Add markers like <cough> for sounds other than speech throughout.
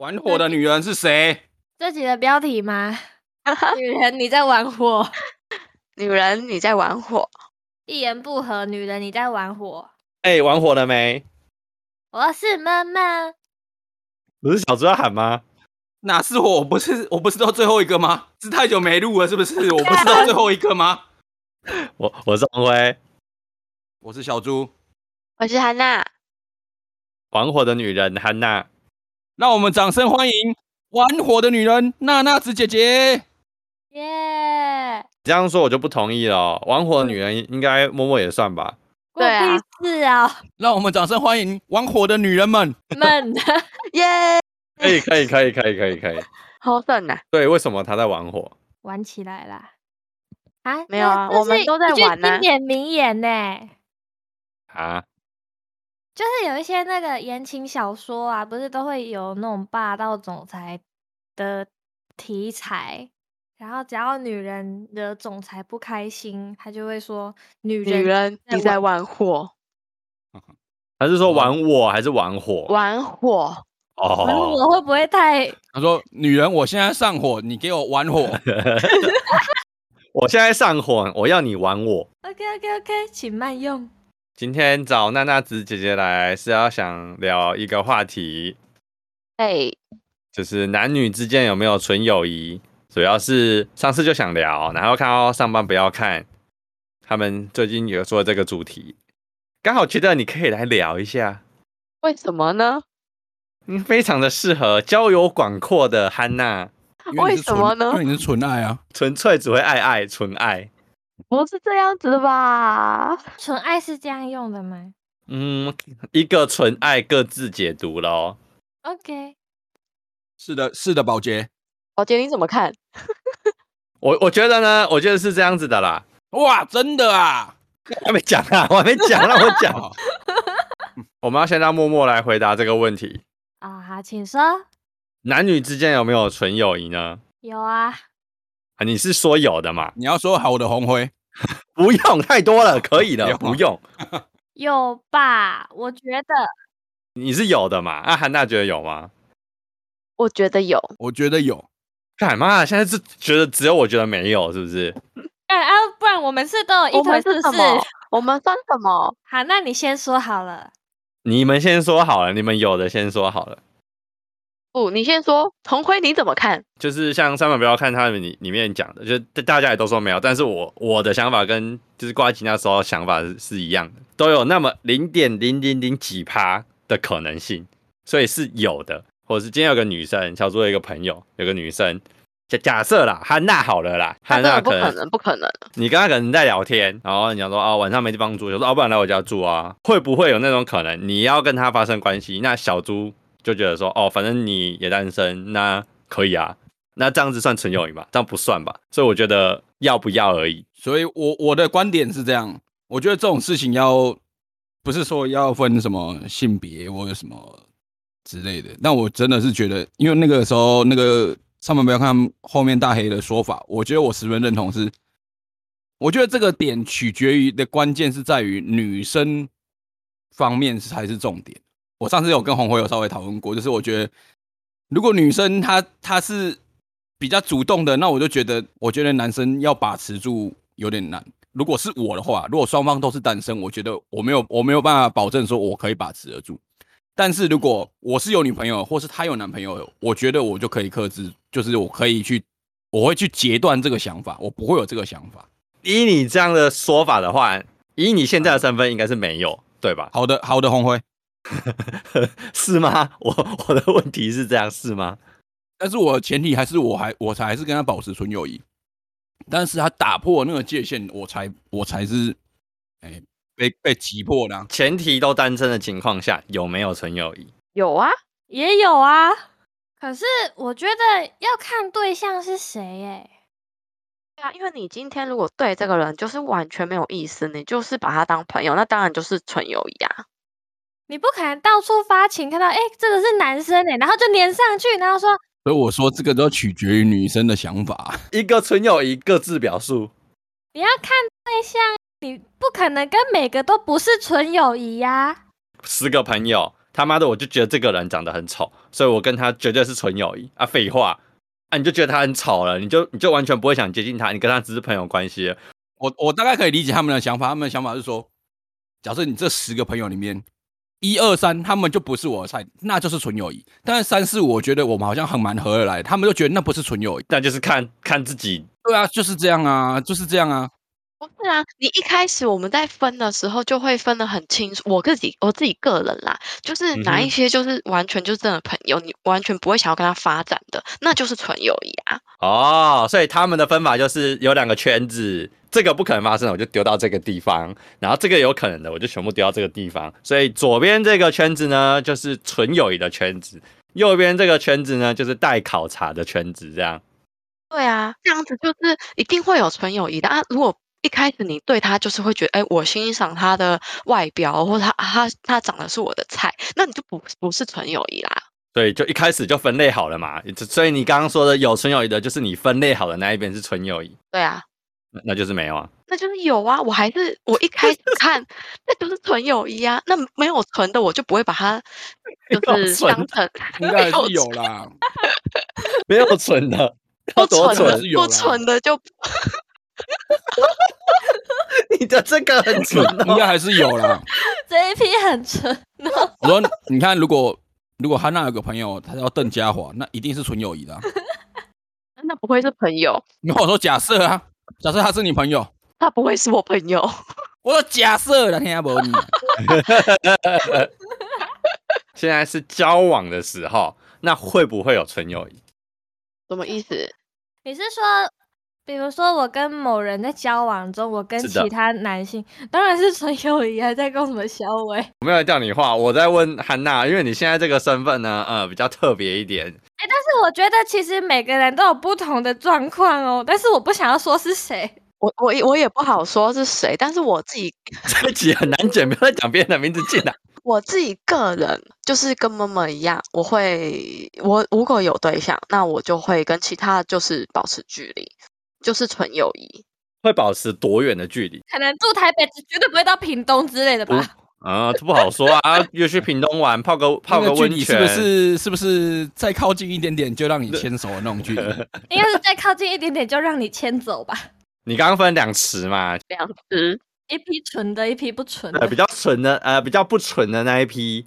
玩火的女人是谁？这集的标题吗？<laughs> 女人你在玩火，<laughs> 女人你在玩火，一言不合，女人你在玩火。哎、欸，玩火了没？我是妈妈。不是小猪要喊吗？哪是我？不是我不是到最后一个吗？是太久没录了，是不是？<laughs> 我不是到最后一个吗？我我是王辉，我是小猪，我是汉娜。玩火的女人汉娜，让我们掌声欢迎玩火的女人娜娜子姐姐。耶、yeah！这样说我就不同意了。玩火的女人应该默默也算吧？对啊，是啊。让我们掌声欢迎玩火的女人们们。<laughs> 耶！可以可以可以可以可以可以。好胜啊！对，为什么她在玩火？玩起来啦！啊，没有啊，我们都在玩呢、啊。经典名言呢？啊，就是有一些那个言情小说啊，不是都会有那种霸道总裁的题材，然后只要女人惹总裁不开心，他就会说女人，女人你在玩火，<laughs> 还是说玩我，还是玩火？玩火。哦，玩我会不会太？他说：“女人，我现在上火，你给我玩火。<laughs> 我现在上火，我要你玩我。” OK OK OK，请慢用。今天找娜娜子姐姐来是要想聊一个话题，哎、hey.，就是男女之间有没有纯友谊？主要是上次就想聊，然后看到上班不要看，他们最近有说这个主题，刚好觉得你可以来聊一下。为什么呢？嗯，非常的适合交友广阔的汉娜。为什么呢？因为你是纯爱啊，纯粹只会爱爱，纯爱。不是这样子的吧？<laughs> 纯爱是这样用的吗？嗯，一个纯爱各自解读喽。OK。是的，是的，宝洁。宝洁，你怎么看？<laughs> 我我觉得呢，我觉得是这样子的啦。哇，真的啊？我还没讲啊，我还没讲，让我讲。<laughs> 我们要先让默默来回答这个问题。啊，好，请说。男女之间有没有纯友谊呢？有啊。啊，你是说有的嘛？你要说好的红辉，<laughs> 不用太多了，可以的，不用。有吧？我觉得你是有的嘛？啊，汉娜觉得有吗？我觉得有，我觉得有。干嘛？现在是觉得只有我觉得没有，是不是？哎啊，不然我们是都有一腿是什么？我们算什么？好，那你先说好了。你们先说好了，你们有的先说好了。不，你先说，红辉你怎么看？就是像上面不要看他们里里面讲的，就是大家也都说没有，但是我我的想法跟就是瓜吉那时候想法是是一样的，都有那么零点零零零几趴的可能性，所以是有的。或者是今天有个女生，小猪有一个朋友，有个女生。假假设啦，汉娜好了啦，汉娜可能不可能，不可能。你跟他可能在聊天，然后你讲说啊、哦，晚上没地方住，就说哦，不然来我家住啊，会不会有那种可能？你要跟他发生关系，那小猪就觉得说哦，反正你也单身，那可以啊，那这样子算纯友谊吧？这样不算吧？所以我觉得要不要而已。所以我我的观点是这样，我觉得这种事情要不是说要分什么性别或者什么之类的，但我真的是觉得，因为那个时候那个。上面不要看后面大黑的说法，我觉得我十分认同是，是我觉得这个点取决于的关键是在于女生方面才是重点。我上次有跟红辉有稍微讨论过，就是我觉得如果女生她她是比较主动的，那我就觉得我觉得男生要把持住有点难。如果是我的话，如果双方都是单身，我觉得我没有我没有办法保证说我可以把持得住。但是如果我是有女朋友，或是她有男朋友，我觉得我就可以克制，就是我可以去，我会去截断这个想法，我不会有这个想法。以你这样的说法的话，以你现在的身份，应该是没有，对吧？好的，好的，红辉，<laughs> 是吗？我 <laughs> 我的问题是这样，是吗？但是我前提还是我还我才还是跟他保持纯友谊，但是他打破那个界限，我才我才是，哎、欸。被被击破的，前提都单身的情况下，有没有纯友谊？有啊，也有啊。可是我觉得要看对象是谁哎。对啊，因为你今天如果对这个人就是完全没有意思，你就是把他当朋友，那当然就是纯友谊啊。你不可能到处发情，看到哎这个是男生哎，然后就粘上去，然后说。所以我说这个都取决于女生的想法。<laughs> 一个纯友谊各自表述。你要看对象。你不可能跟每个都不是纯友谊呀。十个朋友，他他妈的，我就觉得这个人长得很丑，所以我跟他绝对是纯友谊啊！废话啊，你就觉得他很丑了，你就你就完全不会想接近他，你跟他只是朋友关系。我我大概可以理解他们的想法，他们的想法是说，假设你这十个朋友里面，一二三他们就不是我的菜，那就是纯友谊。但是三四五，我觉得我们好像很蛮合得来，他们就觉得那不是纯友谊，那就是看看自己。对啊，就是这样啊，就是这样啊。不是啊，你一开始我们在分的时候就会分得很清楚。我自己我自己个人啦，就是哪一些就是完全就是真的朋友，嗯、你完全不会想要跟他发展的，那就是纯友谊啊。哦，所以他们的分法就是有两个圈子，这个不可能发生的，我就丢到这个地方；然后这个有可能的，我就全部丢到这个地方。所以左边这个圈子呢，就是纯友谊的圈子；右边这个圈子呢，就是待考察的圈子。这样。对啊，这样子就是一定会有纯友谊的啊。如果一开始你对他就是会觉得，哎，我欣赏他的外表，或他他他长得是我的菜，那你就不不是纯友谊啦。对就一开始就分类好了嘛。所以你刚刚说的有纯友谊的，就是你分类好的那一边是纯友谊。对啊，那就是没有啊。那就是有啊，我还是我一开始看，那就是纯友谊啊。那没有纯的，我就不会把它 <laughs> 就是当成应该还是有啦。没有纯的，不纯的不纯的就。<laughs> 你的这个很纯，应该还是有啦。<laughs> 这一批很纯。我说，你看，如果如果汉娜有个朋友，他叫邓家华，那一定是纯友谊的、啊。<laughs> 那不会是朋友？你跟我说假设啊，假设他是你朋友，他不会是我朋友。我说假设，听下不？现在是交往的时候，那会不会有纯友谊？什么意思？你是说？比如说，我跟某人在交往中，我跟其他男性当然是纯友谊，还在跟什么小伟？<laughs> 我没有叫你话，我在问汉娜，因为你现在这个身份呢，呃，比较特别一点。哎、欸，但是我觉得其实每个人都有不同的状况哦，但是我不想要说是谁，我我我也不好说是谁，但是我自己这一集很难剪，不要再讲别人的名字进来。<laughs> 我自己个人就是跟妈妈一样，我会我如果有对象，那我就会跟其他就是保持距离。就是纯友谊，会保持多远的距离？可能住台北，绝对不会到屏东之类的吧？啊，这不好说啊！<laughs> 约去屏东玩，泡个泡个温泉，是不是？是不是再靠近一点点就让你牵手的那种距离？<laughs> 应该是再靠近一点点就让你牵走吧？你刚刚分两池嘛？两池，一批纯的，一批不纯的。比较纯的，呃，比较不纯的那一批。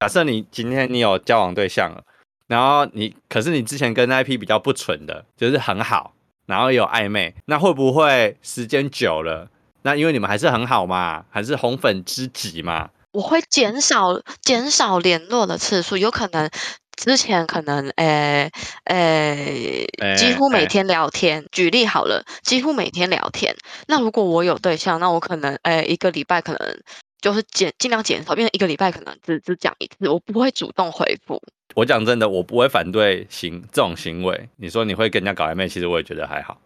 假设你今天你有交往对象了，然后你可是你之前跟那一批比较不纯的，就是很好。然后有暧昧，那会不会时间久了？那因为你们还是很好嘛，还是红粉知己嘛？我会减少减少联络的次数，有可能之前可能诶诶、欸欸、几乎每天聊天。欸、举例好了，几乎每天聊天。那如果我有对象，那我可能诶、欸、一个礼拜可能就是减尽量减少，变成一个礼拜可能只只讲一次，我不会主动回复。我讲真的，我不会反对行这种行为。你说你会跟人家搞暧昧，其实我也觉得还好。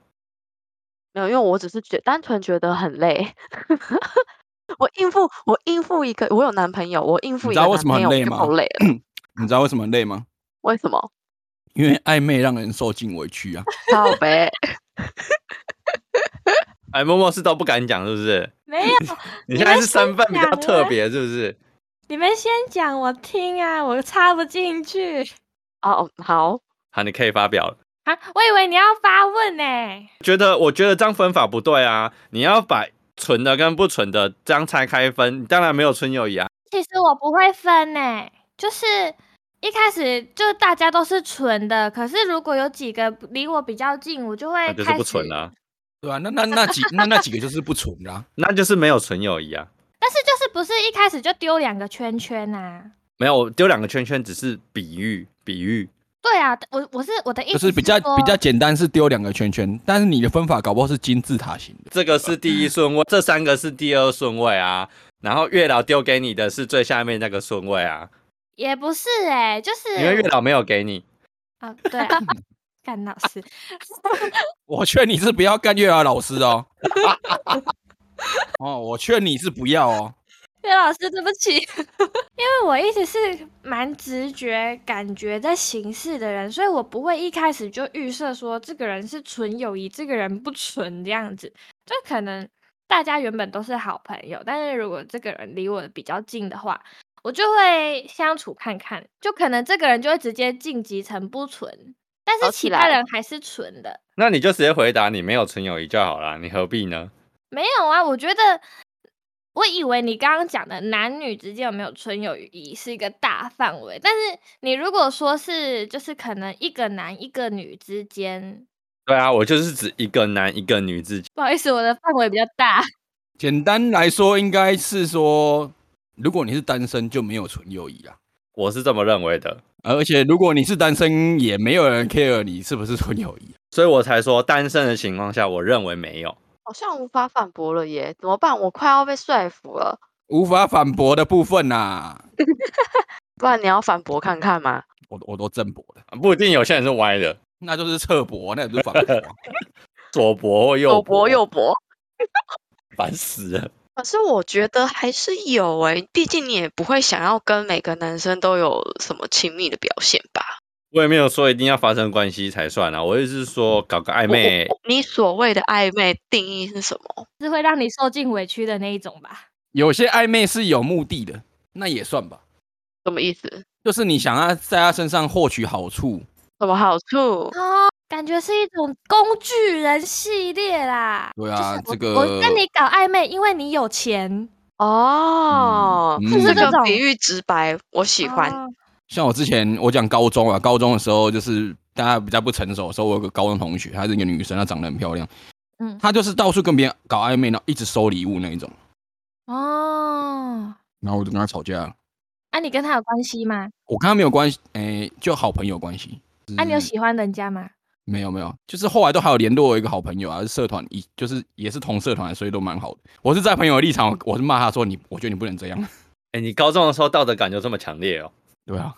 没有，因为我只是觉单纯觉得很累。<laughs> 我应付我应付一个，我有男朋友，我应付一个男朋友就好累了。你知道为什么很累吗？<laughs> 为什么？因为暧昧让人受尽委屈啊。<laughs> 好呗。哎，默默是都不敢讲，是不是？没有。<laughs> 你现在是身份比较特别，是不是？你们先讲，我听啊，我插不进去。哦，好，好，你可以发表了。啊，我以为你要发问呢。觉得，我觉得这样分法不对啊！你要把纯的跟不纯的这样拆开分，当然没有纯友谊啊。其实我不会分呢，就是一开始就大家都是纯的，可是如果有几个离我比较近，我就会开始就是不纯啊。对啊，那那那几那那几个就是不纯啊，<laughs> 那就是没有纯友谊啊。但是就是不是一开始就丢两个圈圈呐、啊？没有丢两个圈圈，只是比喻比喻。对啊，我我是我的意思是，就是比较比较简单，是丢两个圈圈。但是你的分法搞不好是金字塔型的，这个是第一顺位，这三个是第二顺位啊。然后月老丢给你的是最下面那个顺位啊。也不是哎、欸，就是因为月老没有给你啊。对啊，<laughs> 干老师，<laughs> 我劝你是不要干月老老师哦。哦，我劝你是不要哦，<laughs> 岳老师，对不起，<laughs> 因为我一直是蛮直觉感觉在行事的人，所以我不会一开始就预设说这个人是纯友谊，这个人不纯这样子。就可能大家原本都是好朋友，但是如果这个人离我比较近的话，我就会相处看看，就可能这个人就会直接晋级成不纯，但是其他人还是纯的。那你就直接回答你没有纯友谊就好了，你何必呢？没有啊，我觉得。我以为你刚刚讲的男女之间有没有纯友谊是一个大范围，但是你如果说是就是可能一个男一个女之间，对啊，我就是指一个男一个女之间。不好意思，我的范围比较大。简单来说，应该是说，如果你是单身，就没有纯友谊啊。我是这么认为的。而且如果你是单身，也没有人 care 你是不是纯友谊，所以我才说单身的情况下，我认为没有。好像无法反驳了耶，怎么办？我快要被说服了。无法反驳的部分呐、啊，<laughs> 不然你要反驳看看吗？我我都正驳的，不一定有些人是歪的，那就是侧驳，那也不是反驳。<laughs> 左驳或右左驳右驳，<laughs> 烦死了。可是我觉得还是有哎，毕竟你也不会想要跟每个男生都有什么亲密的表现吧。我也没有说一定要发生关系才算啊，我意思是说搞个暧昧。你所谓的暧昧定义是什么？是会让你受尽委屈的那一种吧？有些暧昧是有目的的，那也算吧。什么意思？就是你想要在他身上获取好处。什么好处？哦，感觉是一种工具人系列啦。对啊，这个我跟你搞暧昧，因为你有钱哦。嗯、是这个比喻直白，我喜欢。哦像我之前我讲高中啊，高中的时候就是大家比较不成熟的时候，我有个高中同学，她是一个女生，她长得很漂亮，嗯，她就是到处跟别人搞暧昧，然后一直收礼物那一种。哦，然后我就跟她吵架了。啊，你跟她有关系吗？我跟她没有关系，哎、欸，就好朋友关系。啊，你有喜欢人家吗？没有没有，就是后来都还有联络我一个好朋友啊，是社团一，就是也是同社团，所以都蛮好的。我是在朋友的立场，我是骂他说你，我觉得你不能这样。<laughs> 哎、欸，你高中的时候道德感就这么强烈哦？对啊，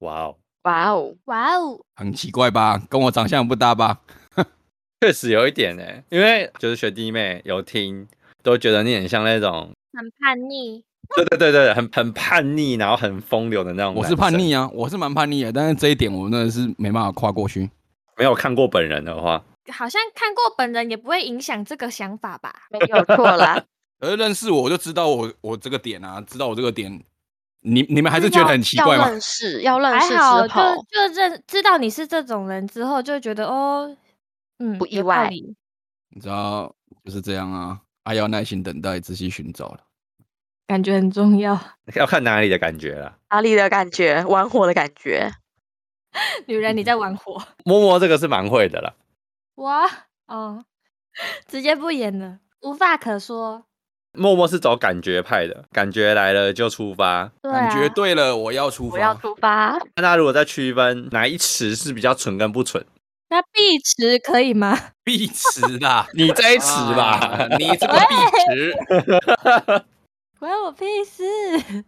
哇哦，哇哦，哇哦，很奇怪吧？跟我长相不搭吧？<laughs> 确实有一点呢，因为就是学弟妹有听，都觉得你很像那种很叛逆。对对对对，很很叛逆，然后很风流的那种。我是叛逆啊，我是蛮叛逆的，但是这一点我真的是没办法跨过去。没有看过本人的话，好像看过本人也不会影响这个想法吧？没有错啦。<laughs> 而认识我，我就知道我我这个点啊，知道我这个点。你你们还是觉得很奇怪吗？要认识，要认识之后，就就认知道你是这种人之后，就觉得哦，嗯，不意外。你知道就是这样啊，还要耐心等待，仔细寻找了，感觉很重要。<laughs> 要看哪里的感觉了，哪里的感觉，玩火的感觉。女人你在玩火，摸摸这个是蛮会的了。我哦，直接不演了，无话可说。默默是走感觉派的，感觉来了就出发，啊、感觉对了，我要出发，我要出发。那他如果再区分哪一池是比较蠢跟不蠢，<laughs> 那碧池可以吗？<laughs> 碧池啦，<laughs> 你这一池吧，啊、你这个碧池，关我屁事。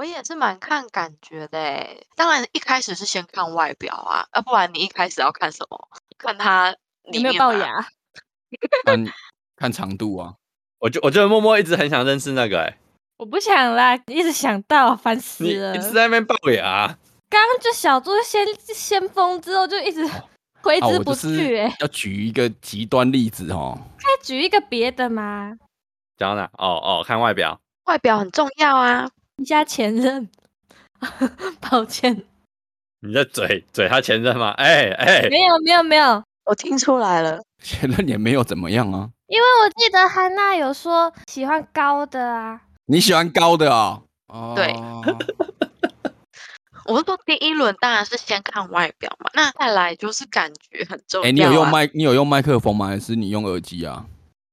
我也是蛮看感觉的，当然一开始是先看外表啊，要不然你一开始要看什么？看他有没有龅牙？<laughs> 看看长度啊。我就我觉得默默一直很想认识那个哎、欸，我不想啦，一直想到烦 <laughs> 死了，你一直在那边龅牙。刚刚就小猪先先锋之后就一直 <laughs> 挥之不去哎、欸，要举一个极端例子哦，可以举一个别的吗？讲哪？哦哦，看外表，外表很重要啊。你家前任，<laughs> 抱歉，你在嘴嘴他前任吗？哎、欸、哎、欸，没有没有没有，我听出来了，前任也没有怎么样啊。因为我记得汉娜有说喜欢高的啊，你喜欢高的啊、哦？对，<laughs> 我是说第一轮当然是先看外表嘛，那再来就是感觉很重要、啊。哎、欸，你有用麦？你有用麦克风吗？还是你用耳机啊？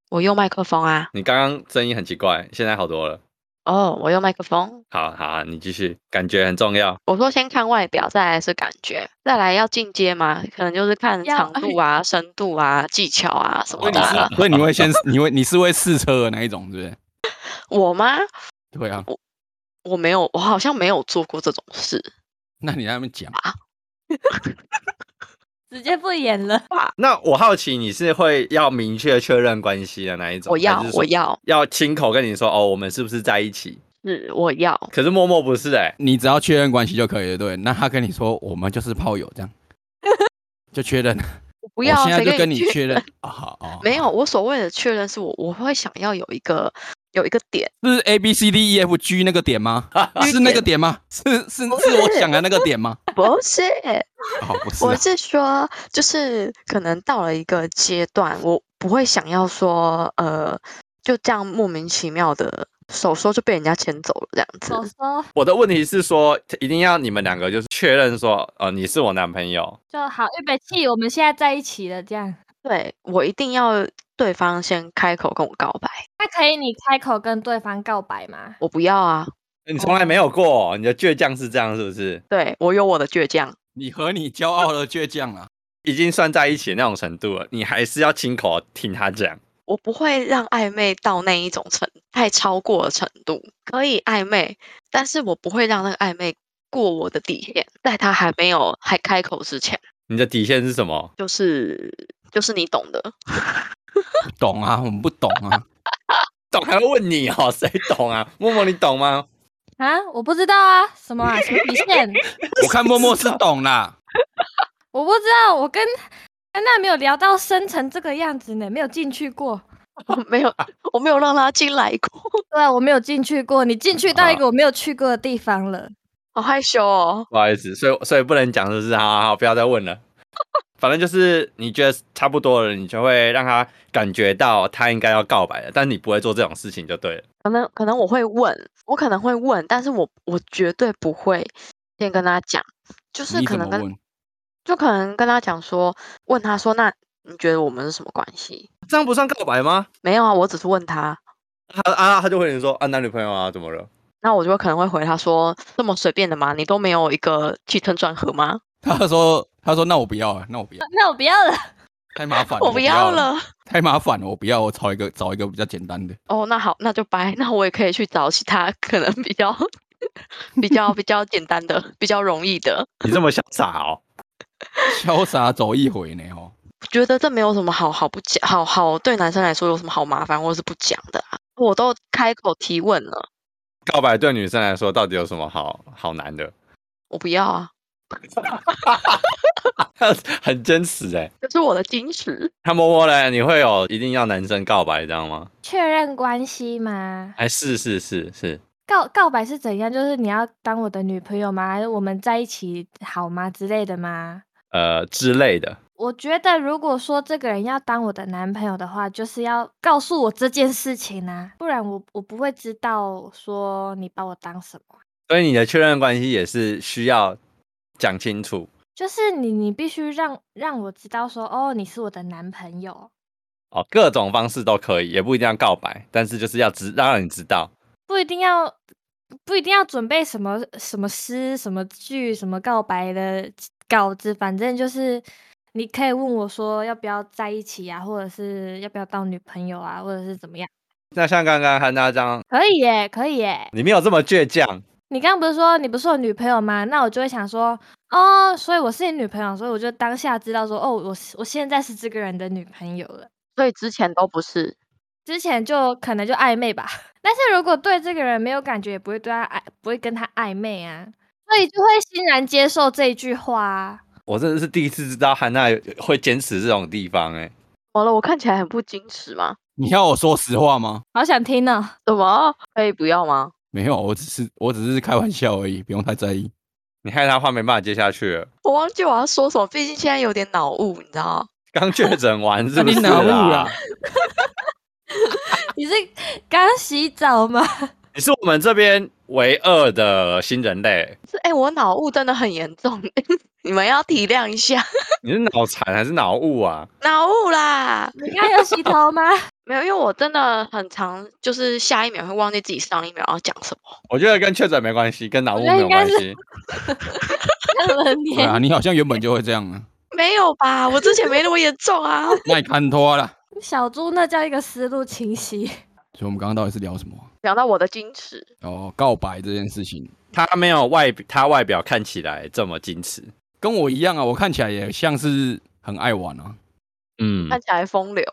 我用麦克风啊。你刚刚声音很奇怪，现在好多了。哦，我用麦克风。好好，你继续，感觉很重要。我说先看外表，再来是感觉，再来要进阶嘛，可能就是看长度啊、深度啊、技巧啊什么的、啊。<laughs> 所以你会先，<laughs> 你会你是会试车的那一种，是不是？我吗？对啊，我我没有，我好像没有做过这种事。那你在那边讲啊？直接不演了。那我好奇你是会要明确确认关系的那一种？我要，我要，要亲口跟你说哦，我们是不是在一起？是，我要。可是默默不是哎、欸，你只要确认关系就可以了，对？那他跟你说我们就是炮友这样，<laughs> 就确认。我不要，我现在就跟你确认。啊好哦，没有，我所谓的确认是我我会想要有一个有一个点，是 A B C D E F G 那个点吗？<laughs> 是那个点吗？是是是我想的那个点吗？不是，<laughs> 哦，不是，我是说，就是可能到了一个阶段，我不会想要说，呃，就这样莫名其妙的手收就被人家牵走了这样子。手收。我的问题是说，一定要你们两个就是确认说，呃，你是我男朋友就好，预备起，我们现在在一起了，这样。对，我一定要对方先开口跟我告白。那可以你开口跟对方告白吗？我不要啊！你从来没有过，你的倔强是这样是不是？对，我有我的倔强，你和你骄傲的倔强啊，<laughs> 已经算在一起的那种程度了，你还是要亲口听他讲。我不会让暧昧到那一种程太超过的程度，可以暧昧，但是我不会让那个暧昧过我的底线，在他还没有还开口之前。你的底线是什么？就是就是你懂的。<laughs> <laughs> 懂啊，我们不懂啊。懂还要问你哦？谁懂啊？<laughs> 默默，你懂吗？啊，我不知道啊，什么啊？什么底线？<laughs> 我看默默是懂啦。我不知道，我跟安娜没有聊到深层这个样子呢，没有进去过。我没有，我没有让他进来过。对啊，我没有进去过。你进去到一个我没有去过的地方了，好害羞哦。不好意思，所以所以不能讲，是不是？好好好，不要再问了。反正就是你觉得差不多了，你就会让他感觉到他应该要告白了，但你不会做这种事情就对了。可能可能我会问，我可能会问，但是我我绝对不会先跟他讲，就是可能跟就可能跟他讲说，问他说，那你觉得我们是什么关系？这样不算告白吗？没有啊，我只是问他，他啊他就会说啊男女朋友啊怎么了？那我就可能会回他说，这么随便的吗？你都没有一个起承转合吗？他说。他说：“那我不要了，那我不要，那我不要了，太麻烦，<laughs> 我不要了，太麻烦了，我不要，我找一个找一个比较简单的。哦，那好，那就掰，那我也可以去找其他可能比较 <laughs> 比较 <laughs> 比较简单的，比较容易的。你这么潇洒哦，潇洒走一回呢？哦，我觉得这没有什么好好不讲，好好对男生来说有什么好麻烦或者是不讲的啊？我都开口提问了，告白对女生来说到底有什么好好难的？我不要啊。” <laughs> 很真实哎，这是我的矜持。他摸摸嘞，你会有一定要男生告白这样吗？确认关系吗？哎，是是是是。告告白是怎样？就是你要当我的女朋友吗？还是我们在一起好吗之类的吗？呃，之类的。我觉得如果说这个人要当我的男朋友的话，就是要告诉我这件事情啊，不然我我不会知道说你把我当什么。所以你的确认关系也是需要。讲清楚，就是你，你必须让让我知道说，哦，你是我的男朋友，哦，各种方式都可以，也不一定要告白，但是就是要知让你知道，不一定要不一定要准备什么什么诗、什么剧、什么告白的稿子，反正就是你可以问我说要不要在一起啊，或者是要不要当女朋友啊，或者是怎么样。那像刚刚和那张，可以耶，可以耶，你没有这么倔强。你刚刚不是说你不是我女朋友吗？那我就会想说，哦，所以我是你女朋友，所以我就当下知道说，哦，我我现在是这个人的女朋友了。所以之前都不是，之前就可能就暧昧吧。<laughs> 但是如果对这个人没有感觉，也不会对他暧，不会跟他暧昧啊，所以就会欣然接受这一句话啊。我真的是第一次知道汉娜会坚持这种地方，哎，好了，我看起来很不矜持吗？你要我说实话吗？好想听呢。怎么？可以不要吗？没有，我只是我只是开玩笑而已，不用太在意。你害他话没办法接下去了。我忘记我要说什么，毕竟现在有点脑雾，你知道刚确诊完是不是？你脑雾啊？<laughs> 你是刚洗澡吗？你是我们这边唯二的新人类。是哎、欸，我脑雾真的很严重，<laughs> 你们要体谅一下。<laughs> 你是脑残还是脑雾啊？脑雾啦！你刚有洗头吗？<laughs> 没有，因为我真的很常，就是下一秒会忘记自己上一秒要讲什么。我觉得跟确诊没关系，跟脑雾没有关系。对啊，你好像原本就会这样啊。没有吧？我之前没那么严重啊。那你看脱了。小猪，那叫一个思路清晰。所以我们刚刚到底是聊什么？聊到我的矜持。哦，告白这件事情，他没有外，他外表看起来这么矜持，跟我一样啊。我看起来也像是很爱玩啊。嗯，看起来风流。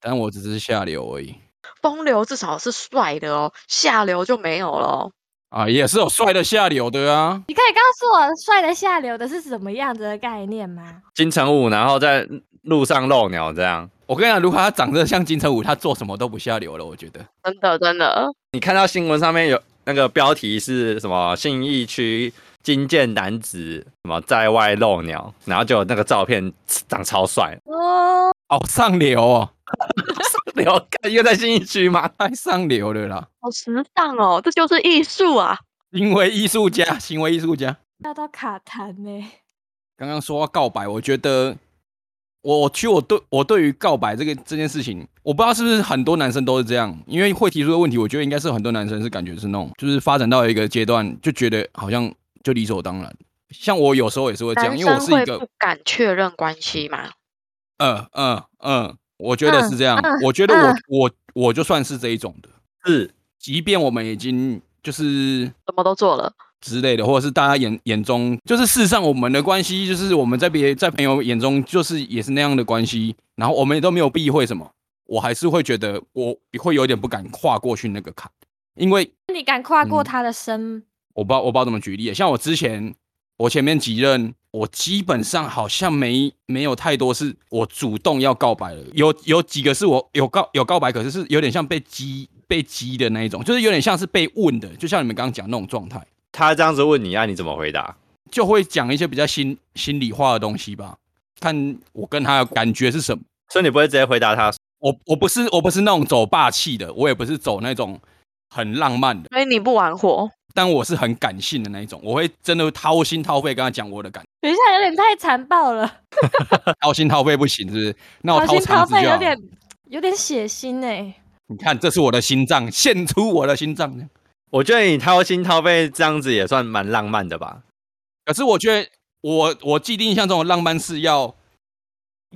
但我只是下流而已。风流至少是帅的哦，下流就没有了哦。啊，也是有帅的下流的啊。你可以告诉我，帅的下流的是什么样子的概念吗？金城武，然后在路上露鸟这样。我跟你讲，如果他长得像金城武，他做什么都不下流了。我觉得真的真的。你看到新闻上面有那个标题是什么？信义区惊见男子什么在外露鸟，然后就有那个照片长超帅哦，好上流哦，上流，一个在信义区吗？太上流了啦，好时尚哦，这就是艺术啊！行为艺术家，行为艺术家，要到卡痰呢。刚刚说要告白，我觉得。我其实我对我对于告白这个这件事情，我不知道是不是很多男生都是这样，因为会提出的问题，我觉得应该是很多男生是感觉是那种，就是发展到一个阶段就觉得好像就理所当然。像我有时候也是会这样，因为我是一个不敢确认关系嘛。嗯嗯嗯，我觉得是这样。嗯嗯、我觉得我、嗯、我我就算是这一种的，是，即便我们已经就是什么都做了。之类的，或者是大家眼眼中，就是事实上我们的关系，就是我们在别在朋友眼中，就是也是那样的关系。然后我们也都没有避讳什么，我还是会觉得我会有点不敢跨过去那个坎，因为你敢跨过他的身、嗯，我不知道我不知道怎么举例。像我之前，我前面几任，我基本上好像没没有太多是我主动要告白了，有有几个是我有告有告白，可是是有点像被激被激的那一种，就是有点像是被问的，就像你们刚刚讲那种状态。他这样子问你啊，你怎么回答？就会讲一些比较心心里话的东西吧，看我跟他的感觉是什么。所以你不会直接回答他？我我不是我不是那种走霸气的，我也不是走那种很浪漫的。所以你不玩火，但我是很感性的那一种，我会真的掏心掏肺跟他讲我的感觉。等一下，有点太残暴了。<laughs> <laughs> 掏心掏肺不行，是不是？那我掏心掏肺有点有点血腥哎、欸。你看，这是我的心脏，献出我的心脏。我觉得你掏心掏肺这样子也算蛮浪漫的吧。可是我觉得我我既定印象中的浪漫是要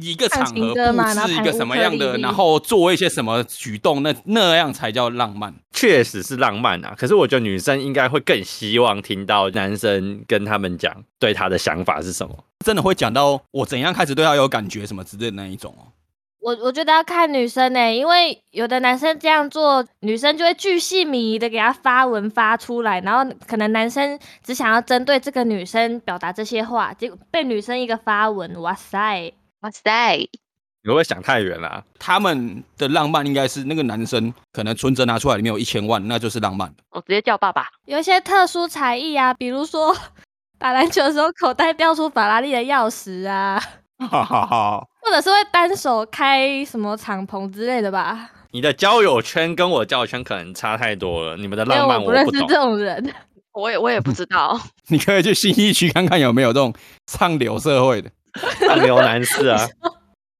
一个场合布置一个什么样的，然后做一些什么举动，那那样才叫浪漫。确实是浪漫啊。可是我觉得女生应该会更希望听到男生跟他们讲对他的想法是什么。真的会讲到我怎样开始对他有感觉什么之类的那一种哦。我我觉得要看女生呢、欸，因为有的男生这样做，女生就会巨细靡遗的给他发文发出来，然后可能男生只想要针对这个女生表达这些话，结果被女生一个发文，哇塞，哇塞，你会不会想太远了、啊？他们的浪漫应该是那个男生可能存折拿出来里面有一千万，那就是浪漫。我直接叫爸爸。有一些特殊才艺啊，比如说 <laughs> 打篮球的时候口袋掉出法拉利的钥匙啊。哈哈哈，或者是会单手开什么敞篷之类的吧？你的交友圈跟我交友圈可能差太多了，你们的浪漫我不懂。我不认识这种人，我也我也不知道。<laughs> 你可以去新一区看看有没有这种上流社会的上流男士啊，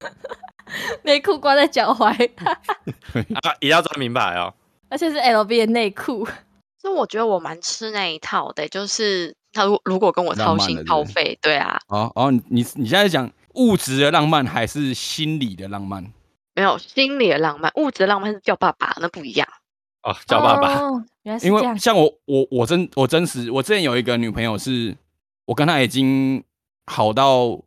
<laughs> 内裤挂在脚踝，啊，也要穿名牌哦，<laughs> 而且是 LV 的内裤。所以我觉得我蛮吃那一套的，就是他如如果跟我掏心掏肺，对啊。哦哦，你你现在讲物质的浪漫还是心理的浪漫？没有心理的浪漫，物质的浪漫是叫爸爸，那不一样。哦，叫爸爸。哦，原来是这样。因为像我我我真我真实，我之前有一个女朋友是，我跟她已经好到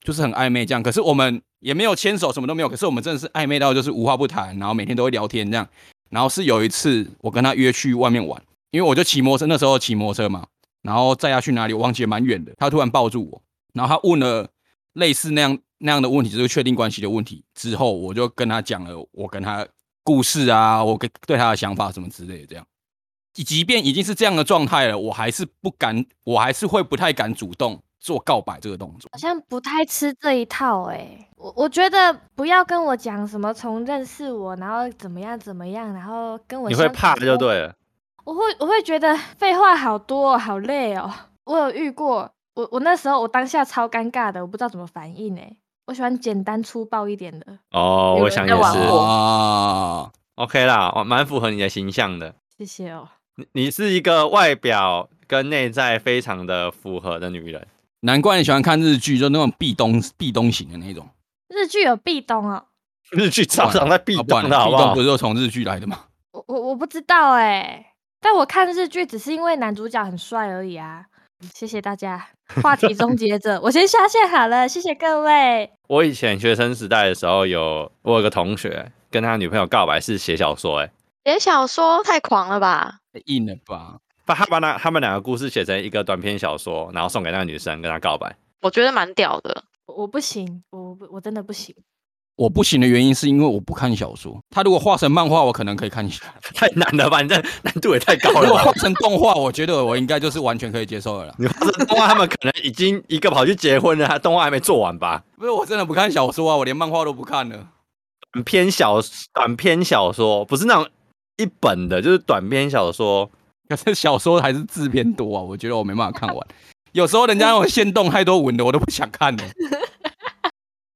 就是很暧昧这样，可是我们也没有牵手，什么都没有，可是我们真的是暧昧到就是无话不谈，然后每天都会聊天这样。然后是有一次我跟她约去外面玩。因为我就骑摩托车，那时候骑摩托车嘛，然后载她去哪里，我忘记了蛮远的。她突然抱住我，然后她问了类似那样那样的问题，就是确定关系的问题。之后我就跟他讲了我跟他故事啊，我跟对他的想法什么之类的。这样，即便已经是这样的状态了，我还是不敢，我还是会不太敢主动做告白这个动作。好像不太吃这一套哎、欸，我我觉得不要跟我讲什么从认识我，然后怎么样怎么样，然后跟我你会怕就对了。我会我会觉得废话好多，好累哦。我有遇过，我我那时候我当下超尴尬的，我不知道怎么反应哎。我喜欢简单粗暴一点的。哦，我想也是哦。OK 啦，我蛮符合你的形象的。谢谢哦。你你是一个外表跟内在非常的符合的女人，难怪你喜欢看日剧，就那种壁咚壁咚型的那种。日剧有壁咚哦。<laughs> 日剧常常在壁咚的好不好？壁咚不是都从日剧来的吗？我我我不知道哎。但我看日剧只是因为男主角很帅而已啊！谢谢大家，话题终结者，我先下线好了，谢谢各位。我以前学生时代的时候有，有我有个同学跟他女朋友告白是写小说，哎，写小说太狂了吧，太硬了吧？把他把那他们两个故事写成一个短篇小说，然后送给那个女生跟他告白，我觉得蛮屌的。我不行，我不我真的不行。我不行的原因是因为我不看小说。他如果画成漫画，我可能可以看一下。<laughs> 太难了吧？你这难度也太高了。如果画成动画，我觉得我应该就是完全可以接受的了。你画成动画，他们可能已经一个跑去结婚了，他动画还没做完吧？不是，我真的不看小说啊，我连漫画都不看了。短篇小短篇小说不是那种一本的，就是短篇小说。可是小说还是字篇多啊，我觉得我没办法看完。有时候人家那种限动太多文的，我都不想看了。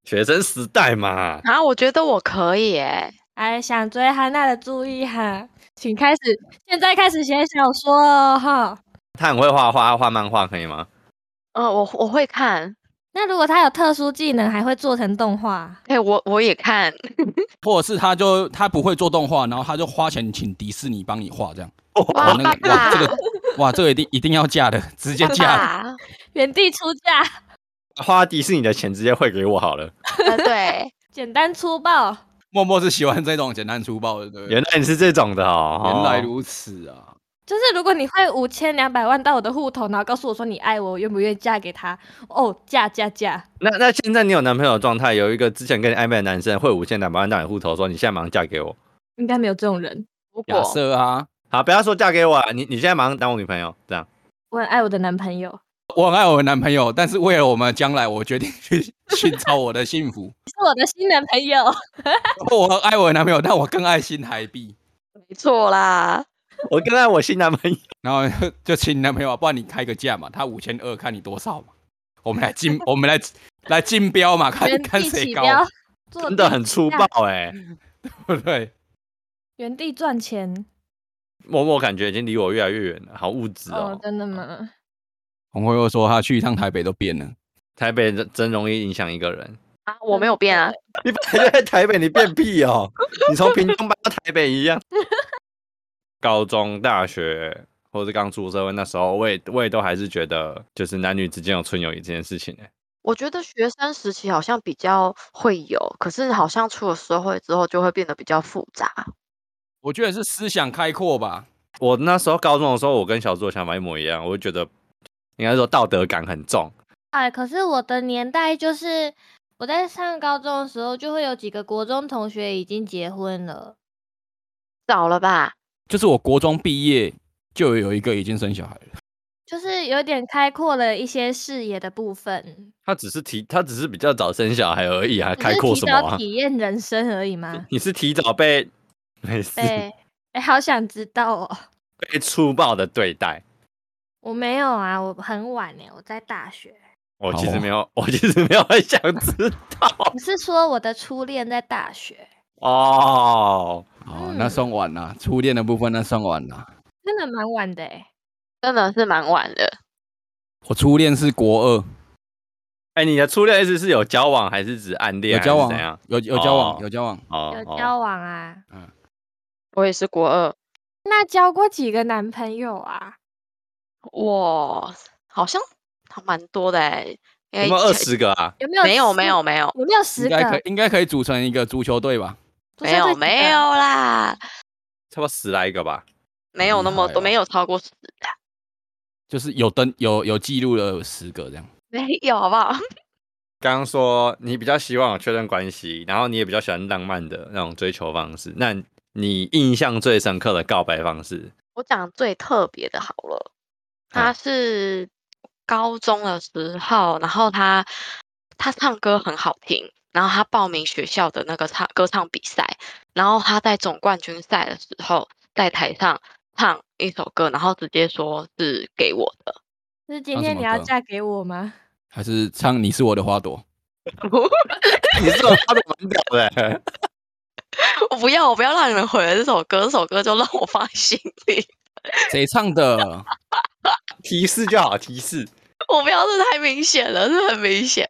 学生时代嘛，啊，我觉得我可以哎，哎，想追汉娜的注意哈，请开始，现在开始写小说哦哈。他很会画画，画漫画可以吗？嗯、呃，我我会看。那如果他有特殊技能，还会做成动画？哎，我我也看。<laughs> 或者是他就他不会做动画，然后他就花钱请迪士尼帮你画这样。<laughs> 哇，那个哇，这个哇，这个一定一定要嫁的，直接嫁，原地出价。花迪士尼的钱直接汇给我好了。<laughs> 呃、对，简单粗暴。默默是喜欢这种简单粗暴的，对。原来你是这种的哦，原来如此啊。就是如果你汇五千两百万到我的户头，然后告诉我说你爱我，我愿不愿意嫁给他？哦，嫁嫁嫁。那那现在你有男朋友的状态，有一个之前跟你暧昧的男生汇五千两百万到你户头，说你现在马上嫁给我。应该没有这种人。假设啊，好，不要说嫁给我，啊，你你现在马上当我女朋友，这样。我很爱我的男朋友。我很爱我的男朋友，但是为了我们将来，我决定去寻找我的幸福。<laughs> 是我的新男朋友。我很爱我的男朋友，但我更爱新台币。没错啦，我更爱我新男朋友。然后 <laughs> 就请你男朋友，不然你开个价嘛，他五千二，看你多少嘛。我们来竞，<laughs> 我们来来竞标嘛，看看谁高。真的很粗暴哎、欸，对不对？原地赚钱。默默感觉已经离我越来越远了，好物质哦，哦。真的吗？洪辉又说他去一趟台北都变了，台北真真容易影响一个人啊！我没有变啊，<laughs> 你本来就在台北，你变屁哦！你从屏东搬到台北一样。<laughs> 高中、大学或者刚出社会那时候，我也我也都还是觉得，就是男女之间有纯友谊这件事情呢。我觉得学生时期好像比较会有，可是好像出了社会之后就会变得比较复杂。我觉得是思想开阔吧。我那时候高中的时候，我跟小猪的想法一模一样，我就觉得。应该说道德感很重，哎，可是我的年代就是我在上高中的时候，就会有几个国中同学已经结婚了，早了吧？就是我国中毕业就有一个已经生小孩了，就是有点开阔了一些视野的部分。他只是提，他只是比较早生小孩而已，还开阔什么啊？体验人生而已吗？<laughs> 你是提早被没事？哎哎，好想知道哦，被粗暴的对待。我没有啊，我很晚呢，我在大学。我其实没有，我其实没有很想知道。你是说我的初恋在大学？哦，哦，那算晚了，初恋的部分那算晚了。真的蛮晚的哎，真的是蛮晚的。我初恋是国二。哎，你的初恋意思是有交往还是指暗恋？有交往，怎样？有有交往，有交往，有交往啊。嗯，我也是国二。那交过几个男朋友啊？哇，好像还蛮多的哎，有没有二十个啊？有没有？没有，没有，没有，有没有十个？应该可，应该可以组成一个足球队吧？没有，没有啦，差不多十来个吧？没有那么多，没有超过十的，就是有登有有记录了十个这样。没有，好不好？<laughs> 刚刚说你比较希望有确认关系，然后你也比较喜欢浪漫的那种追求方式，那你印象最深刻的告白方式？我讲最特别的好了。他是高中的时候，然后他他唱歌很好听，然后他报名学校的那个唱歌唱比赛，然后他在总冠军赛的时候在台上唱一首歌，然后直接说是给我的。是今天你要嫁给我吗？还是唱你是我的花朵？<laughs> 你是我的花朵蛮屌的。我不要，我不要让你们毁了这首歌，这首歌就让我放心里。<laughs> 谁唱的？<laughs> 提示就好，提示。我不要，这太明显了，这很明显。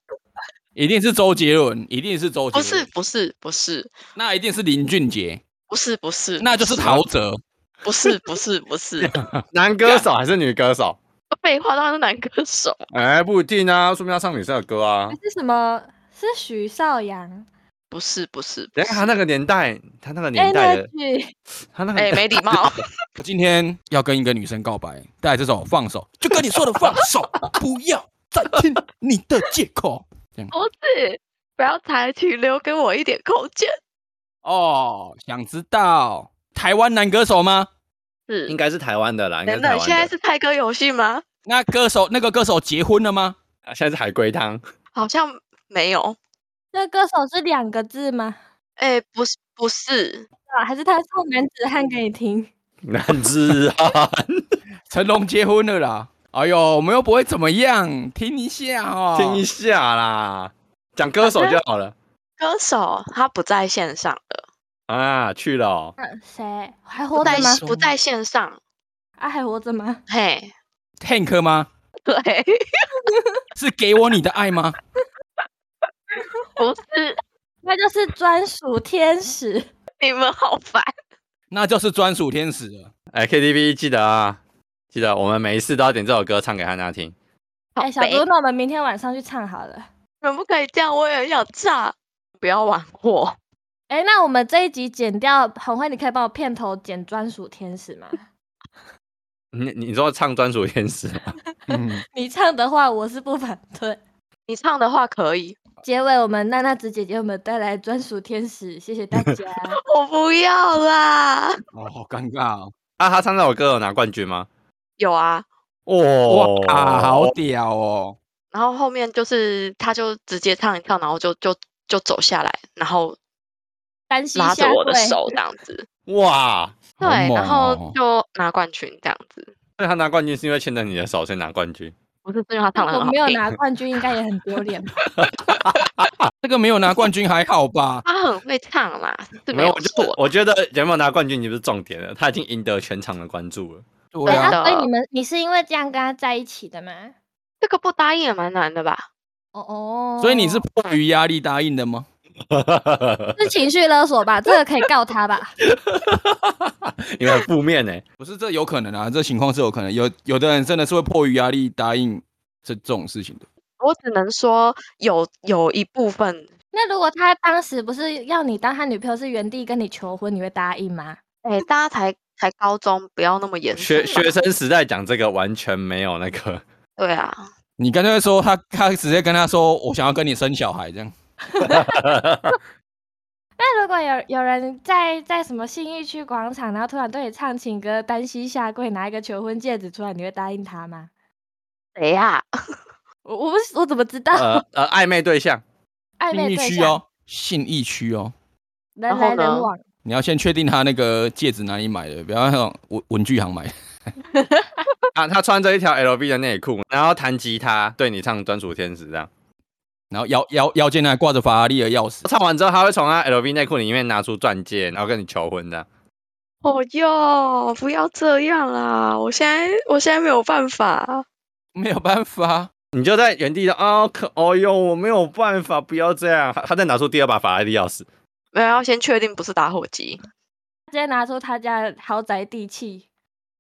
一定是周杰伦，一定是周杰伦。不是，不是，不是。那一定是林俊杰。不是，不是。那就是陶喆。不是，不是，不是。<laughs> 男歌手还是女歌手？废话，当然是男歌手。哎，不一定啊，说不定要唱女生的歌啊。是什么？是许绍洋。不是不是，哎，他那个年代，他那个年代的，他那个哎，没礼貌。<laughs> 我今天要跟一个女生告白，带这种《放手》，就跟你说的放手，不要再听你的借口。不是，不要猜，请留给我一点空间。哦，想知道台湾男歌手吗？是，应该是台湾的啦。等等，现在是猜歌游戏吗？那歌手那个歌手结婚了吗？啊，现在是海龟汤，好像没有。那歌手是两个字吗？哎，不是，不是啊，还是他唱男子汉给你听？<laughs> 男子汉，成龙结婚了啦。哎呦，我们又不会怎么样，听一下哦，听一下啦，讲歌手就好了。歌手他不在线上了啊，去了、哦。嗯，谁还活在吗？不在线上啊，还活着吗？嘿，Tank 吗？对，<laughs> 是给我你的爱吗？不是，那就是专属天使。<laughs> 你们好烦。那就是专属天使了。哎，KTV 记得啊，记得我们每一次都要点这首歌唱给汉娜听。哎，小猪，那我们明天晚上去唱好了。可不可以这样？我也很想唱。不要玩火！哎，那我们这一集剪掉，红辉，你可以帮我片头剪专属天使吗？<laughs> 你你说唱专属天使吗？<laughs> 你唱的话，我是不反对。你唱的话可以。结尾，我们娜娜子姐姐我们带来专属天使，谢谢大家。<laughs> 我不要啦！哦，好尴尬哦。啊，他唱这首歌有拿冠军吗？有啊。哦，哇，好屌哦！然后后面就是，他就直接唱一唱，然后就就就走下来，然后拉着我的手这样子。哇，对，然后就拿冠军这样子。所以他拿冠军是因为牵着你的手所以拿冠军？不是，是因为他唱的很好。我没有拿 <laughs> 冠军，应该也很丢脸。<laughs> 这个没有拿冠军还好吧？<laughs> 他很会唱啦，是没有错。我觉得有没有拿冠军已经不是重点了，他已经赢得全场的关注了。对啊，所以你们，你是因为这样跟他在一起的吗？这个不答应也蛮难的吧？哦哦，所以你是迫于压力答应的吗？是情绪勒索吧？<laughs> 这个可以告他吧？<laughs> 因为很负面呢，不是，这有可能啊，这情况是有可能，有有的人真的是会迫于压力答应这这种事情的。我只能说有有一部分。那如果他当时不是要你当他女朋友，是原地跟你求婚，你会答应吗？哎、欸，大家才才高中，不要那么严肃。学学生时代讲这个完全没有那个。对啊，你刚才说他他直接跟他说，我想要跟你生小孩这样。<laughs> <laughs> 那如果有有人在在什么信义区广场，然后突然对你唱情歌，单膝下跪，拿一个求婚戒指出来，你会答应他吗？谁呀？我我不我怎么知道？呃呃，暧昧对象，<laughs> 暧昧对象哦，信义区哦，人来人往。你要先确定他那个戒指哪里买的，不要那种文文具行买的。啊，他穿着一条 LV 的内裤，然后弹吉他对你唱专属天使这样，然后腰腰腰间还挂着法拉利的钥匙。唱完之后，他会从他 LV 内裤里面拿出钻戒，然后跟你求婚的。哦哟，不要这样啦！我现在我现在没有办法，没有办法，你就在原地的啊，可哦哟，我没有办法，不要这样。他再拿出第二把法拉利钥匙，没有，要先确定不是打火机。直接拿出他家豪宅地契。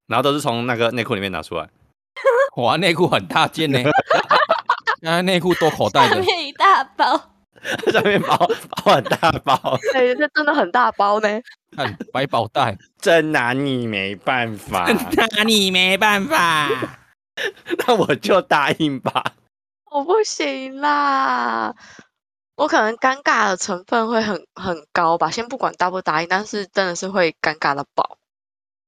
然后都是从那个内裤里面拿出来，<laughs> 哇，内裤很大件呢，那内裤多口袋的，上面一大包，<laughs> 上面包包很大包，哎、欸，这真的很大包呢，看百宝袋，真拿你没办法，真拿你没办法，<laughs> 那我就答应吧，我不行啦，我可能尴尬的成分会很很高吧，先不管答不答应，但是真的是会尴尬的爆。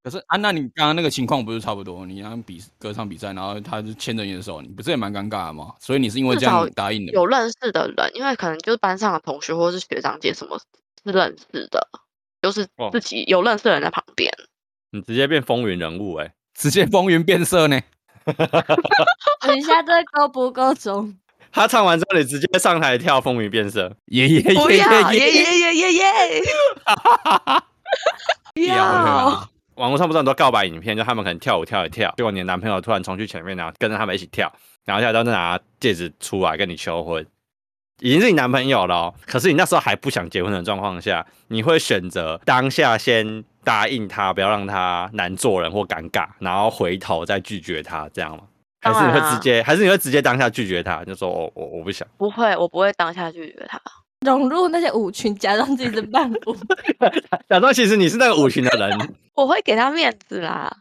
可是啊，那你刚刚那个情况不是差不多？你刚比歌唱比赛，然后他就牵着你的手，你不是也蛮尴尬的吗？所以你是因为这样答应的？有认识的人，因为可能就是班上的同学或是学长姐什么是认识的，就是自己有认识的人在旁边。你直接变风云人物哎、欸，<laughs> 直接风云变色呢？<laughs> 等一下这够不够钟？他唱完之后，你直接上台跳风云变色，耶耶耶耶耶耶耶耶！要。网络上不是很多告白影片，就他们可能跳舞跳一跳，结果你的男朋友突然冲去前面，然后跟着他们一起跳，然后下来都拿戒指出来跟你求婚，已经是你男朋友了哦，可是你那时候还不想结婚的状况下，你会选择当下先答应他，不要让他难做人或尴尬，然后回头再拒绝他，这样吗？还是你会直接，还是你会直接当下拒绝他，就说我我我不想？不会，我不会当下拒绝他。融入那些舞群，假装自己是伴舞，<laughs> 假装其实你是那个舞群的人。<laughs> 我会给他面子啦。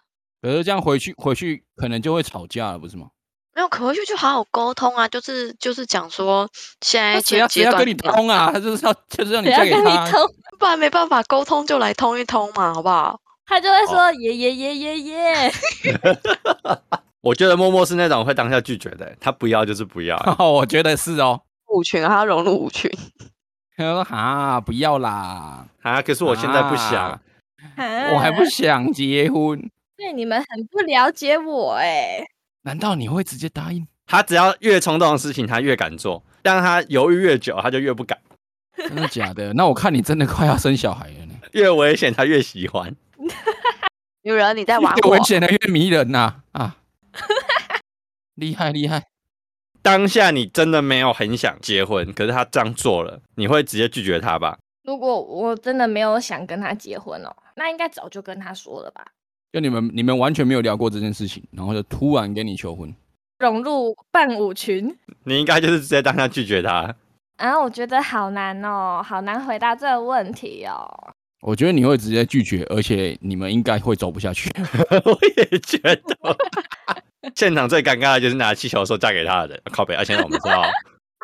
可是这样回去回去可能就会吵架了，不是吗？没有，可回去就好好沟通啊，就是就是讲说现在谁要谁要跟你通啊？他就是要就是让你嫁给他，不然没办法沟通就来通一通嘛，好不好？他就会说耶耶耶耶耶。<laughs> 我觉得默默是那种会当下拒绝的，他不要就是不要。我觉得是哦，舞群他要融入舞群。<laughs> 他说哈不要啦啊，可是我现在不想，啊、我还不想结婚。对，你们很不了解我哎。难道你会直接答应？他只要越冲动的事情，他越敢做；让他犹豫越久，他就越不敢。真的假的？那我看你真的快要生小孩了呢。<laughs> 越危险，他越喜欢。女人，你在 <laughs> 玩我。越危险的越迷人呐！啊，啊厉害厉害。当下你真的没有很想结婚，可是他这样做了，你会直接拒绝他吧？如果我真的没有想跟他结婚哦，那应该早就跟他说了吧？就你们，你们完全没有聊过这件事情，然后就突然跟你求婚，融入伴舞群，你应该就是直接当下拒绝他。啊，我觉得好难哦，好难回答这个问题哦。我觉得你会直接拒绝，而且你们应该会走不下去。<laughs> 我也觉得，<laughs> 现场最尴尬的就是拿气球说嫁给他的人，<laughs> 靠北，而且我们知道。<laughs>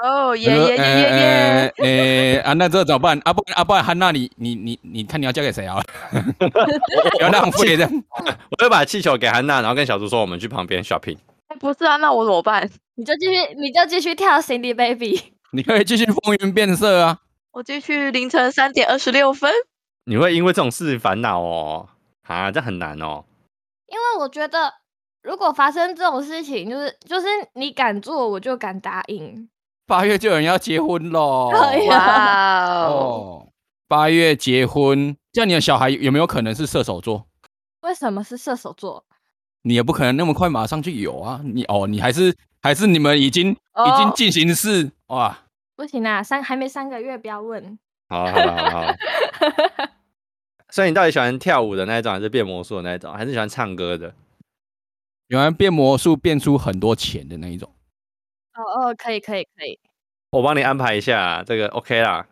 哦耶耶耶耶耶！诶啊，那这怎么办？阿、啊、不，阿、啊、不，汉娜，你你你你看你要嫁给谁啊？不要浪费的。我就把气球给汉娜，然后跟小猪说，我们去旁边 shopping。不是啊，那我怎么办？你就继续，你就继续跳 Cindy Baby。你可以继续风云变色啊！我继续凌晨三点二十六分。你会因为这种事烦恼哦？啊，这很难哦。因为我觉得，如果发生这种事情，就是就是你敢做，我就敢答应。八月就有人要结婚喽！<laughs> 哇哦，八月结婚，这样你的小孩有没有可能是射手座？为什么是射手座？你也不可能那么快马上就有啊！你哦，你还是还是你们已经、哦、已经进行式哇？不行啊，三还没三个月，不要问。好，好，好，好。<laughs> 所以你到底喜欢跳舞的那一种，还是变魔术的那一种，还是喜欢唱歌的？喜欢变魔术变出很多钱的那一种。哦哦，可以可以可以，我帮你安排一下，这个 OK 啦。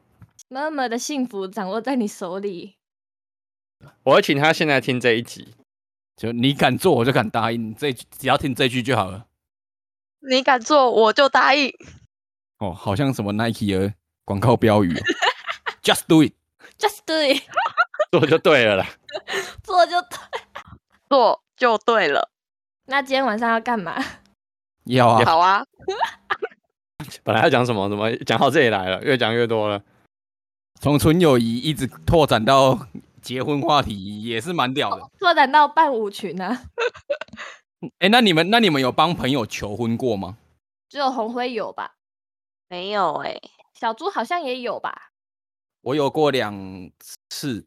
妈妈的幸福掌握在你手里。我会请他现在听这一集，就你敢做，我就敢答应。这只要听这句就好了。你敢做，我就答应。哦，好像什么 Nike 的广告标语，Just do it，Just <laughs> do it，<laughs> 做就对了啦，<laughs> 做就对，做就对了。那今天晚上要干嘛？<laughs> 要啊，好啊。<laughs> 本来要讲什么，怎么讲到这里来了？越讲越多了。从纯友谊一直拓展到结婚话题，也是蛮屌的。拓展到伴舞群呢、啊？哎、欸，那你们那你们有帮朋友求婚过吗？只有红辉有吧？没有哎、欸，小猪好像也有吧？我有过两次，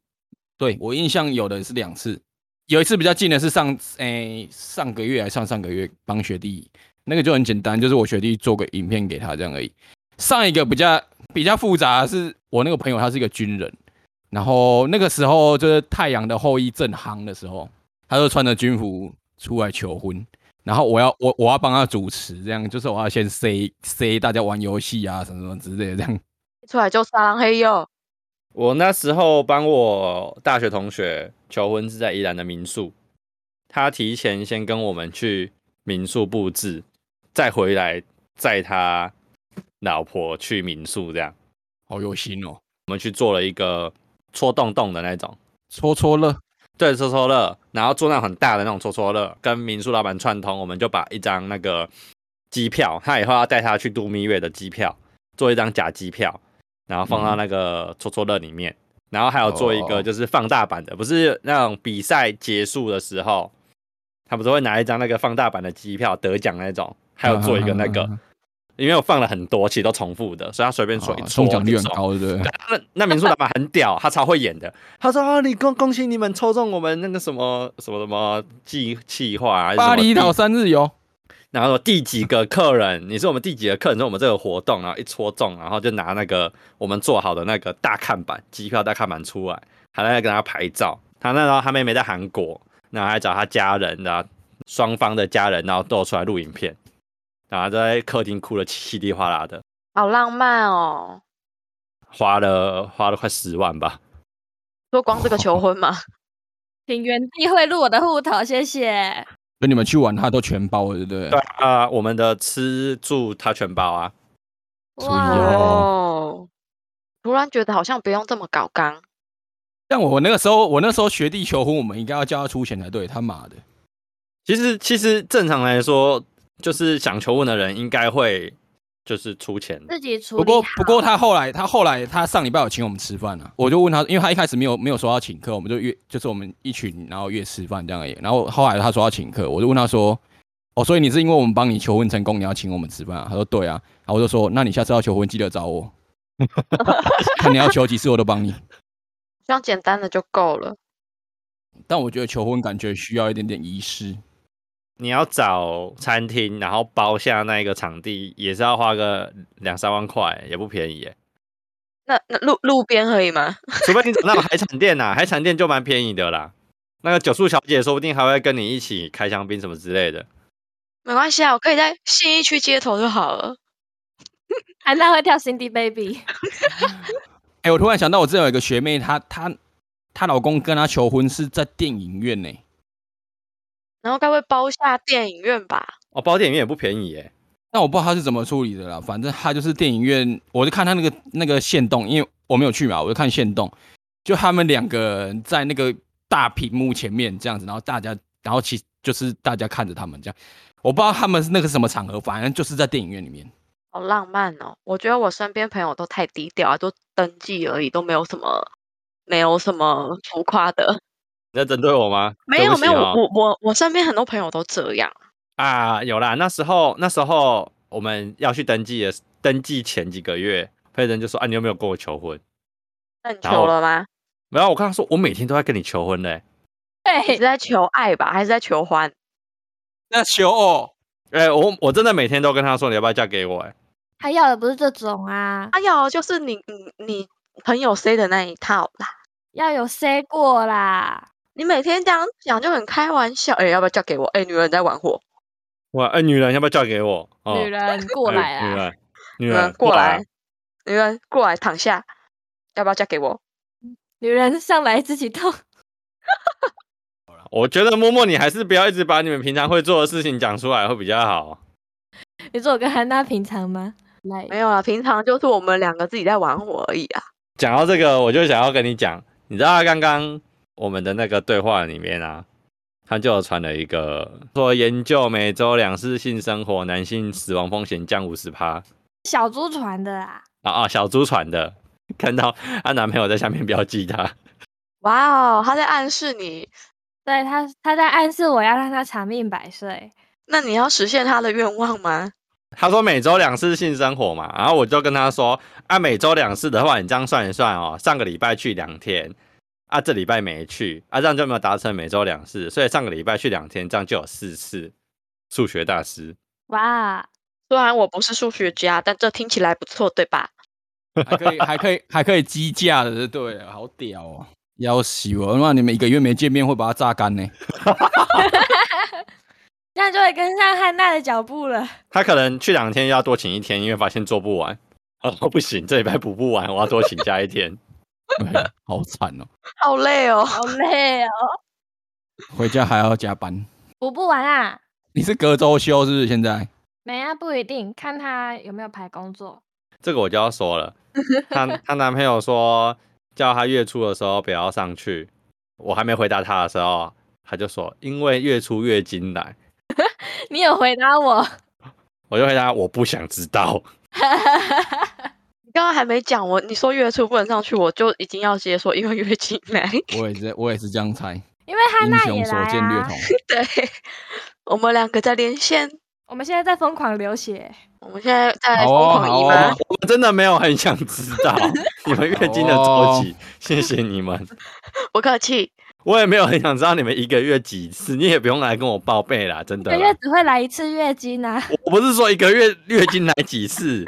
对，我印象有的是两次，有一次比较近的是上诶、上个月还上上个月帮学弟。那个就很简单，就是我学弟做个影片给他这样而已。上一个比较比较复杂是，我那个朋友他是一个军人，然后那个时候就是《太阳的后裔》正夯的时候，他就穿着军服出来求婚，然后我要我我要帮他主持，这样就是我要先塞塞大家玩游戏啊什么什么之类的这样。出来就杀狼黑哟。我那时候帮我大学同学求婚是在宜兰的民宿，他提前先跟我们去民宿布置。再回来载他老婆去民宿，这样好有心哦。我们去做了一个戳洞洞的那种戳戳乐，对，戳戳乐，然后做那种很大的那种戳戳乐，跟民宿老板串通，我们就把一张那个机票，他以后要带他去度蜜月的机票，做一张假机票，然后放到那个戳戳乐里面，嗯、然后还有做一个就是放大版的，哦、不是那种比赛结束的时候，他不是会拿一张那个放大版的机票得奖那种。还有做一个那个，因为我放了很多，其实都重复的，所以他随便说一抽奖率很高，对不对？<laughs> 那那民宿老板很屌，他超会演的。他说：“啊，你恭恭喜你们抽中我们那个什么什么什么计计划，巴厘岛三日游。然后说第几个客人，你是我们第几个客人？是我们这个活动，然后一戳中，然后就拿那个我们做好的那个大看板机票大看板出来，还在跟他拍照。他那时候他妹妹在韩国，然后还找他家人，然后双方的家人，然后都出来录影片。”然后在客厅哭了稀里哗啦的，好浪漫哦！花了花了快十万吧，说光这个求婚吗？请原地汇入我的户头，谢谢。跟你们去玩，他都全包了，对不对？对啊、呃，我们的吃住他全包啊。哇哦！突然觉得好像不用这么搞刚。像我那个时候，我那时候学弟求婚，我们应该要叫他出钱才对。他妈的！其实其实正常来说，就是想求婚的人应该会就是出钱自己出。不过不过他后来他后来他上礼拜有请我们吃饭啊，我就问他，因为他一开始没有没有说要请客，我们就约就是我们一群然后约吃饭这样而已。然后后来他说要请客，我就问他说：“哦，所以你是因为我们帮你求婚成功，你要请我们吃饭啊？”他说：“对啊。”然后我就说：“那你下次要求婚记得找我，<laughs> 看你要求几次我都帮你。”这样简单的就够了，但我觉得求婚感觉需要一点点仪式。你要找餐厅，然后包下那个场地，也是要花个两三万块，也不便宜耶。那那路路边可以吗？除非你找那种海产店呐、啊，<laughs> 海产店就蛮便宜的啦。那个九宿小姐说不定还会跟你一起开香槟什么之类的。没关系啊，我可以在信义区街头就好了。<laughs> 还那会跳 Cindy Baby。哎、欸，我突然想到，我之前有一个学妹，她她她老公跟她求婚是在电影院呢，然后该不会包下电影院吧？哦，包电影院也不便宜耶。那我不知道他是怎么处理的啦，反正他就是电影院，我就看他那个那个线动，因为我没有去嘛，我就看线动，就他们两个人在那个大屏幕前面这样子，然后大家，然后其就是大家看着他们这样，我不知道他们是那个什么场合，反正就是在电影院里面。好浪漫哦！我觉得我身边朋友都太低调啊，都登记而已，都没有什么，没有什么浮夸的。你在针对我吗？没有没有，我我我身边很多朋友都这样啊。有啦，那时候那时候我们要去登记的，登记前几个月，佩珍就说：“啊，你有没有跟我求婚？”那你求了吗？没有，我刚刚说我每天都在跟你求婚嘞。对，你是在求爱吧，还是在求欢？那求哦。哎、欸，我我真的每天都跟他说：“你要不要嫁给我？”哎。他要的不是这种啊，他要的就是你你你朋友 say 的那一套啦，要有 say 过啦。你每天这样讲就很开玩笑，哎、欸，要不要嫁给我？哎、欸，女人在玩火。哇，哎、欸，女人要不要嫁给我？哦、女人过来啊，女人，女人过来，女人过来躺下，要不要嫁给我？女人上来自己痛。<laughs> 我觉得默默你还是不要一直把你们平常会做的事情讲出来会比较好。你说我跟韩娜平常吗？没有啊，平常就是我们两个自己在玩火而已啊。讲到这个，我就想要跟你讲，你知道刚刚我们的那个对话里面啊，他就传了一个说研究每周两次性生活，男性死亡风险降五十趴。小猪传的啊？啊啊，小猪传的，看到她男朋友在下面标记他。哇哦，他在暗示你，对他，他在暗示我要让他长命百岁。那你要实现他的愿望吗？他说每周两次性生活嘛，然后我就跟他说，啊，每周两次的话，你这样算一算哦，上个礼拜去两天，啊，这礼拜没去，啊，这样就没有达成每周两次，所以上个礼拜去两天，这样就有四次。数学大师，哇，虽然我不是数学家，但这听起来不错，对吧？还可以，还可以，还可以激价的，对，好屌哦，要死我，那你们一个月没见面会把它榨干呢？<laughs> 这样就会跟上汉娜的脚步了。他可能去两天要多请一天，因为发现做不完。哦，不行，这礼拜补不完，我要多请假一天。<laughs> 好惨哦，好累哦，好累哦。<laughs> 回家还要加班，补不完啊？你是隔周休是不是？现在没啊，不一定，看他有没有排工作。这个我就要说了，<laughs> 她她男朋友说叫她月初的时候不要上去，我还没回答他的时候，他就说因为月初月经来。你有回答我，我就回答我不想知道。你刚刚还没讲我，你说月初不能上去，我就已经要接说因为月经来。<laughs> 我也是，我也是这样猜。因为汉娜也来啊。英雄所见略同。<laughs> 对，我们两个在连线。我们现在在疯狂流血。我们现在在疯狂姨妈。哦哦、我们真的没有很想知道 <laughs> 你们月经的周期。谢谢你们，不客气。我也没有很想知道你们一个月几次，你也不用来跟我报备啦，真的。一个月只会来一次月经啊！我不是说一个月月经来几次，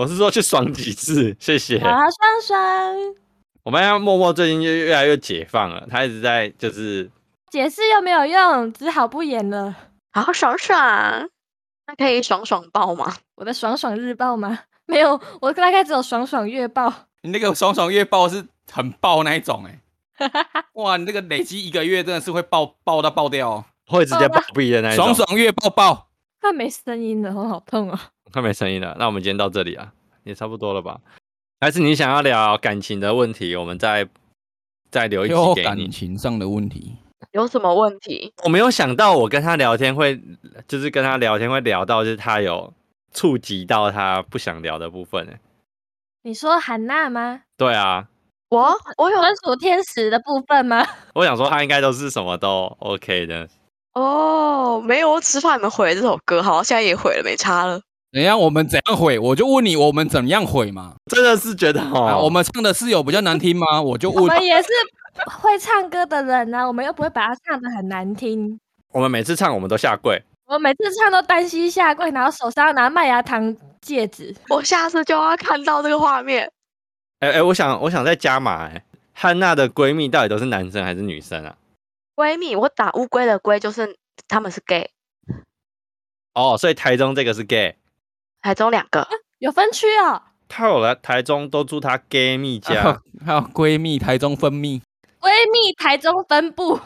我是说去爽几次。<laughs> 谢谢。好爽爽。我们要默默最近就越来越解放了，他一直在就是解释又没有用，只好不演了。好爽爽，那可以爽爽报吗？我的爽爽日报吗？没有，我大概只有爽爽月报。你那个爽爽月报是很爆那一种哎、欸。<laughs> 哇，你那个累积一个月真的是会爆爆到爆掉，哦，会直接爆毙的那一种。<laughs> 爽爽月爆爆。快没声音了，我好痛哦。快没声音了，那我们今天到这里啊，也差不多了吧？还是你想要聊感情的问题，我们再再留一集给你。感情上的问题有什么问题？我没有想到我跟他聊天会，就是跟他聊天会聊到，就是他有触及到他不想聊的部分。哎，你说韩娜吗？对啊，我我有专属天使的部分吗？<laughs> 我想说他应该都是什么都 OK 的。哦，没有，我只是怕你们毁这首歌，好，现在也毁了，没差了。等一下，我们怎样毁？我就问你，我们怎样毁嘛？真的是觉得哦、啊，我们唱的是有比较难听吗？我就问。我们也是会唱歌的人呢、啊，我们又不会把它唱的很难听。我们每次唱，我们都下跪。我每次唱都单膝下跪，然后手上拿麦芽糖戒指。我下次就要看到这个画面。哎哎，我想我想再加码哎，汉娜的闺蜜到底都是男生还是女生啊？闺蜜，我打乌龟的龟就是他们是 gay。哦，所以台中这个是 gay。台中两个、啊、有分区哦，他有来台中都住他 gay 蜜家，<laughs> 还有闺蜜台中分蜜，闺蜜台中分部，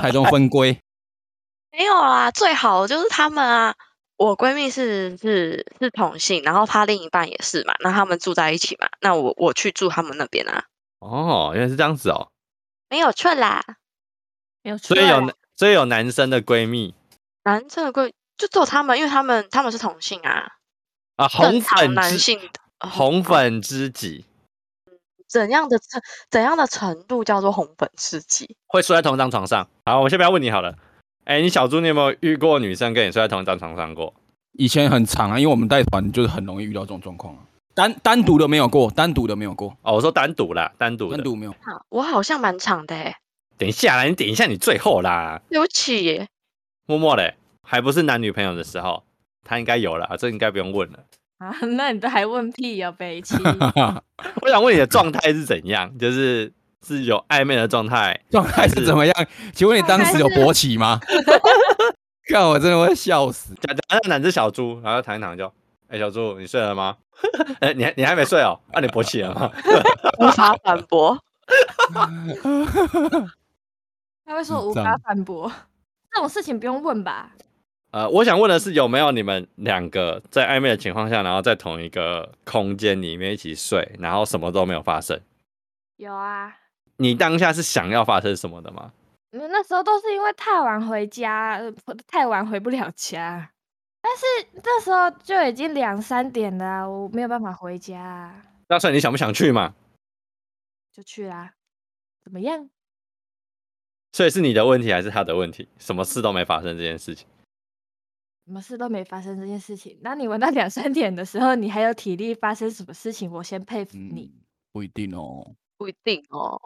台中分归，<laughs> 没有啊，最好的就是他们啊，我闺蜜是是是同性，然后她另一半也是嘛，那他们住在一起嘛，那我我去住他们那边啊，哦，原来是这样子哦，没有错啦，没有错，所以有所以有男生的闺蜜，男生的闺就只有他们，因为他们他们是同性啊。啊，红粉男性红粉知己，怎样的程怎样的程度叫做红粉知己？会睡在同一张床上。好，我先不要问你好了。哎、欸，你小猪，你有没有遇过女生跟你睡在同一张床上过？以前很长啊，因为我们带团就是很容易遇到这种状况啊。单单独的没有过，单独的没有过。哦，我说单独啦，单独单独没有。好，我好像蛮长的哎。等一下啦，你等一下，你最后啦。对不起耶。默默嘞，还不是男女朋友的时候。他应该有了，这应该不用问了 <laughs> 啊。那你都还问屁呀，北七？<laughs> <laughs> 我想问你的状态是怎样？就是是有暧昧的状态，状态是怎么样？请问你当时有勃起吗？看我真的会笑死。假假那两只小猪，然后躺一躺就，哎、欸，小猪你睡了吗？哎、欸，你你还没睡哦？那、啊、你勃起了吗？无法反驳。他会说无法反驳，这种事情不用问吧？呃，我想问的是，有没有你们两个在暧昧的情况下，然后在同一个空间里面一起睡，然后什么都没有发生？有啊。你当下是想要发生什么的吗？那时候都是因为太晚回家，太晚回不了家。但是那时候就已经两三点了，我没有办法回家。那所以你想不想去嘛？就去啦。怎么样？所以是你的问题还是他的问题？什么事都没发生这件事情。什么事都没发生这件事情，那你玩到两三点的时候，你还有体力发生什么事情？我先佩服你。嗯、不一定哦，不一定哦，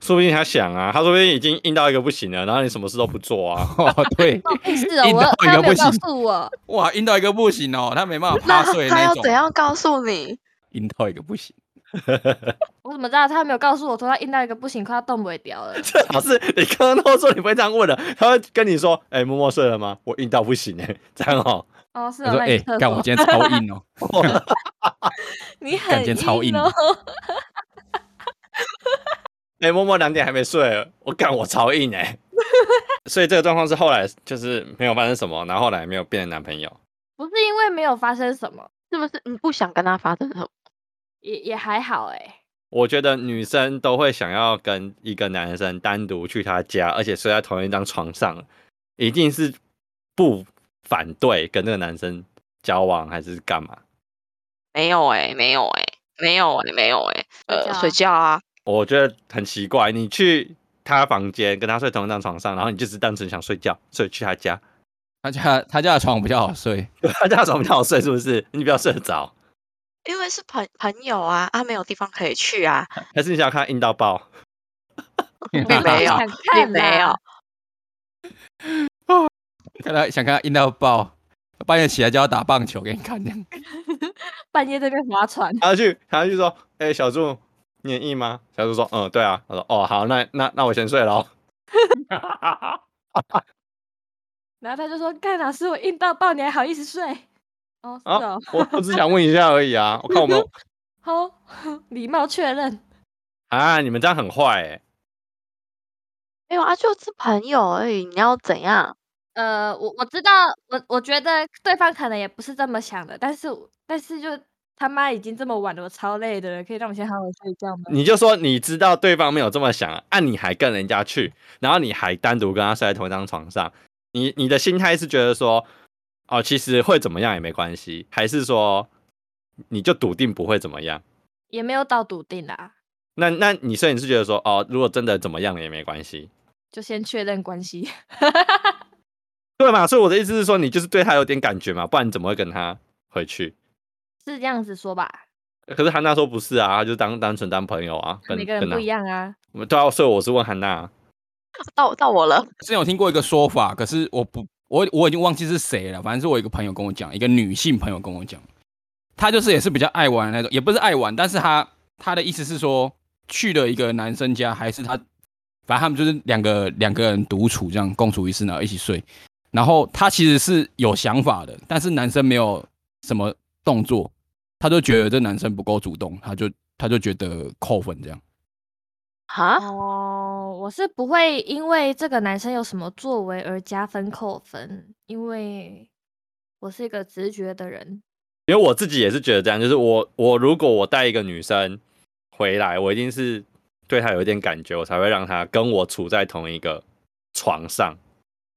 说不定他想啊，他说不定已经硬到一个不行了，然后你什么事都不做啊。<laughs> 哦，对，<laughs> 是哦，硬到一个不行，告诉我，哇，硬到一个不行哦，他没办法 <laughs> 趴睡那种。他要怎样告诉你？硬到一个不行。<laughs> 我怎么知道他没有告诉我说他硬到一个不行，快要动不了了？<laughs> 最好是你刚刚都说你不会这样问的，他会跟你说：“哎、欸，默默睡了吗？我硬到不行哎、欸，这样哦。”哦，是哦。说：“哎，干、欸、我今天超硬哦。<laughs> ”你很硬哦。超硬哦。哎、欸，默默两点还没睡，我干我超硬哎、欸。所以这个状况是后来就是没有发生什么，然后后来没有变成男朋友。不是因为没有发生什么，是不是你不想跟他发生什么？也也还好哎、欸，我觉得女生都会想要跟一个男生单独去他家，而且睡在同一张床上，一定是不反对跟那个男生交往还是干嘛？没有哎、欸，没有哎、欸，没有哎、欸，没有哎、欸，呃，睡觉啊。我觉得很奇怪，你去他房间跟他睡同一张床上，然后你就只单纯想睡觉，所以去他家，他家他家的床比较好睡，<laughs> 他家的床比较好睡，是不是？你比较睡得着。因为是朋朋友啊，他、啊、没有地方可以去啊。<laughs> 还是你想要看他硬到爆？<laughs> 并没有，并没有。看到想看他硬到爆，半夜起来就要打棒球给你看。<laughs> 半夜在那边划船。他去，他去说：“哎、欸，小柱，你很硬吗？”小柱说：“嗯，对啊。”他说：“哦，好，那那那我先睡了。”然后他就说：“干老师，我硬到爆，你还好意思睡？”哦，是哦，啊、我我只想问一下而已啊，我看我们 <laughs> 好礼貌确认 <laughs> 啊，你们这样很坏哎，没有啊，就是朋友而已。你要怎样？呃，我我知道，我我觉得对方可能也不是这么想的，但是但是就他妈已经这么晚了，我超累的了，可以让我先好好睡觉吗？你就说你知道对方没有这么想，啊，你还跟人家去，然后你还单独跟他睡在同一张床上，你你的心态是觉得说，哦，其实会怎么样也没关系，还是说你就笃定不会怎么样？也没有到笃定啦。那那你所以你是觉得说，哦，如果真的怎么样也没关系，就先确认关系。对嘛？所以我的意思是说，你就是对他有点感觉嘛，不然你怎么会跟他回去？是这样子说吧？可是韩娜说不是啊，他就当单纯当朋友啊，跟每个人不一样啊。我们对啊，所以我是问韩娜。到到我了。之前有听过一个说法，可是我不，我我已经忘记是谁了。反正是我一个朋友跟我讲，一个女性朋友跟我讲，她就是也是比较爱玩的那种，也不是爱玩，但是她她的意思是说，去了一个男生家，还是他，反正他们就是两个两个人独处这样共处一室，然后一起睡。然后她其实是有想法的，但是男生没有什么动作，她就觉得这男生不够主动，她就她就觉得扣分这样。哈？哦，我是不会因为这个男生有什么作为而加分扣分，因为我是一个直觉的人。因为我自己也是觉得这样，就是我我如果我带一个女生回来，我一定是对她有一点感觉，我才会让她跟我处在同一个床上。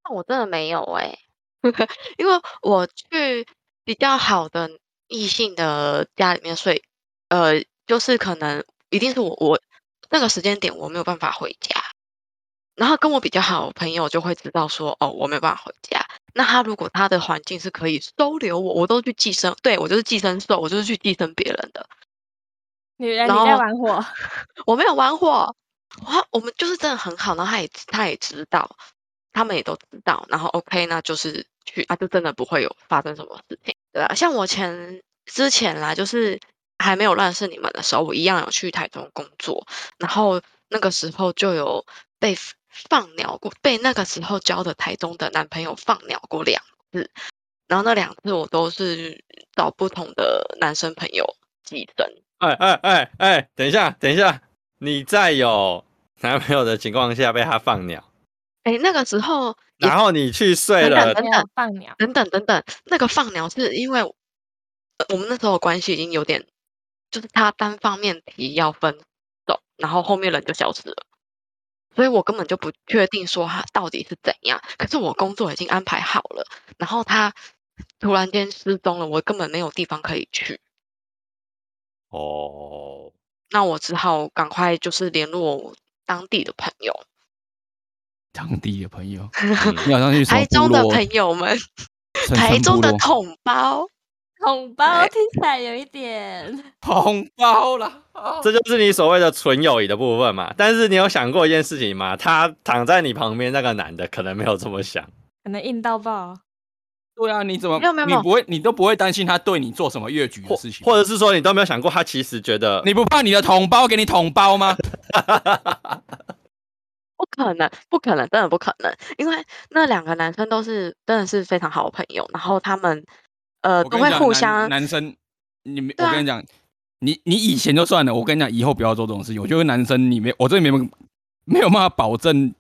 那我真的没有哎、欸，<laughs> 因为我去比较好的异性的家里面睡，呃，就是可能一定是我我那个时间点我没有办法回家，然后跟我比较好的朋友就会知道说，哦，我没有办法回家。那他如果他的环境是可以收留我，我都去寄生，对，我就是寄生兽，我就是去寄生别人的。女人你在玩火，<laughs> 我没有玩火，哇，我们就是真的很好，然后他也他也知道。他们也都知道，然后 OK，那就是去啊，就真的不会有发生什么事情，对啊，像我前之前啦，就是还没有认识你们的时候，我一样有去台中工作，然后那个时候就有被放鸟过，被那个时候交的台中的男朋友放鸟过两次，然后那两次我都是找不同的男生朋友寄生。哎哎哎哎，等一下，等一下，你在有男朋友的情况下被他放鸟？哎，那个时候，然后你去睡了，等等放鸟，等等等等，那个放鸟是因为我们那时候关系已经有点，就是他单方面提要分手，然后后面人就消失了，所以我根本就不确定说他到底是怎样。可是我工作已经安排好了，然后他突然间失踪了，我根本没有地方可以去。哦，那我只好赶快就是联络我当地的朋友。<laughs> 当地的朋友，<laughs> 你好像去台中的朋友们，<laughs> 台中的统包，统包听起来有一点 <laughs> 统包啦，这就是你所谓的纯友谊的部分嘛。但是你有想过一件事情吗？他躺在你旁边那个男的，可能没有这么想，可能硬到爆。对啊，你怎么没有没有，你不会，你都不会担心他对你做什么越矩的事情，或者是说你都没有想过他其实觉得你不怕你的统包给你统包吗？<laughs> 不可能，不可能，真的不可能，因为那两个男生都是真的是非常好的朋友，然后他们呃都会互相男，男生，你没、啊、我跟你讲，你你以前就算了，我跟你讲，以后不要做这种事情。我觉得男生你没，我这里没没有办法保证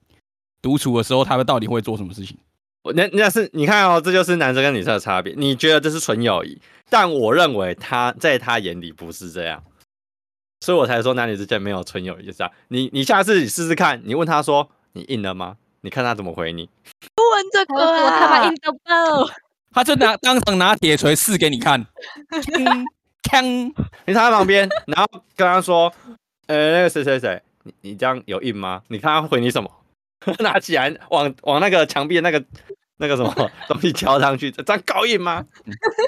独处的时候他们到底会做什么事情。那那是你看哦，这就是男生跟女生的差别。你觉得这是纯友谊，但我认为他在他眼里不是这样。所以我才说男女之间没有纯友谊，就是这样。你你下次你试试看，你问他说你硬了吗？你看他怎么回你。不问这个啊，他把硬到爆。他就拿当场拿铁锤试给你看，锵 <laughs> 锵。你躺在旁边，然后跟他说，呃、欸，那个谁谁谁，你你这样有印吗？你看他回你什么？<laughs> 拿起来往往那个墙壁那个那个什么 <laughs> 东西敲上去，这样够硬吗？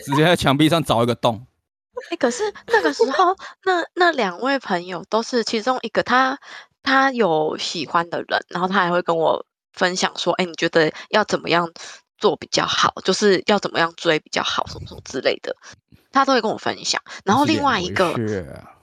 直接在墙壁上凿一个洞。哎、欸，可是那个时候，那那两位朋友都是其中一个他，他他有喜欢的人，然后他还会跟我分享说，哎、欸，你觉得要怎么样做比较好？就是要怎么样追比较好，什么什么之类的，他都会跟我分享。然后另外一个，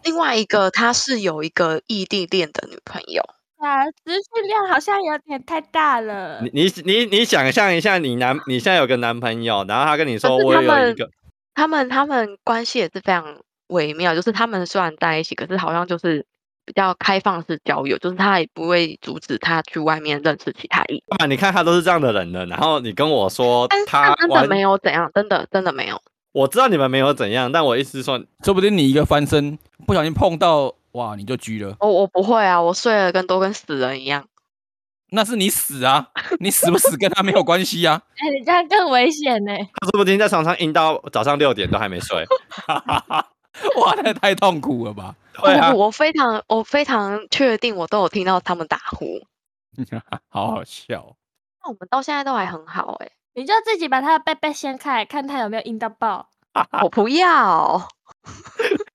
另外一个他是有一个异地恋的女朋友啊，资讯量好像有点太大了。你你你你想象一下，你男你现在有个男朋友，然后他跟你说我有一个。他们他们关系也是非常微妙，就是他们虽然在一起，可是好像就是比较开放式交友，就是他也不会阻止他去外面认识其他异性。你看他都是这样的人了，然后你跟我说他真的没有怎样，真的真的没有。我知道你们没有怎样，但我意思是说，说不定你一个翻身不小心碰到，哇，你就狙了。我我不会啊，我睡了跟都跟死人一样。<laughs> 那是你死啊，你死不死跟他没有关系啊。哎、欸，你这样更危险呢。他说不定在床上硬到早上六点都还没睡。<laughs> <laughs> <laughs> 哇，那太痛苦了吧？对啊，我非常我非常确定，我都有听到他们打呼，<laughs> 好好笑。那我们到现在都还很好哎、欸。你就自己把他的背背掀开，看他有没有硬到爆。<laughs> 我不要，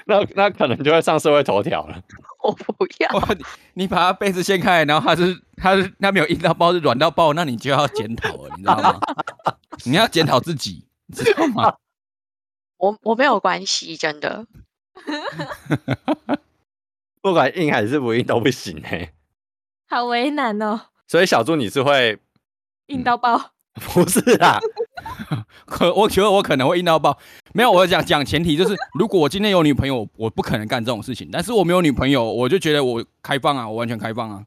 那那可能就会上社会头条了。我不要，你你把他被子掀开，然后他是他是那没有硬到爆，是软到爆，那你就要检讨了，你知道吗？你要检讨自己，你知道吗？我我没有关系，真的。<laughs> 不管硬还是不硬都不行哎、欸，好为难哦。所以小猪你是会硬到爆？不是啊，<laughs> 可我觉得我可能会硬到爆。没有，我讲讲前提就是，如果我今天有女朋友，我不可能干这种事情。但是我没有女朋友，我就觉得我开放啊，我完全开放啊。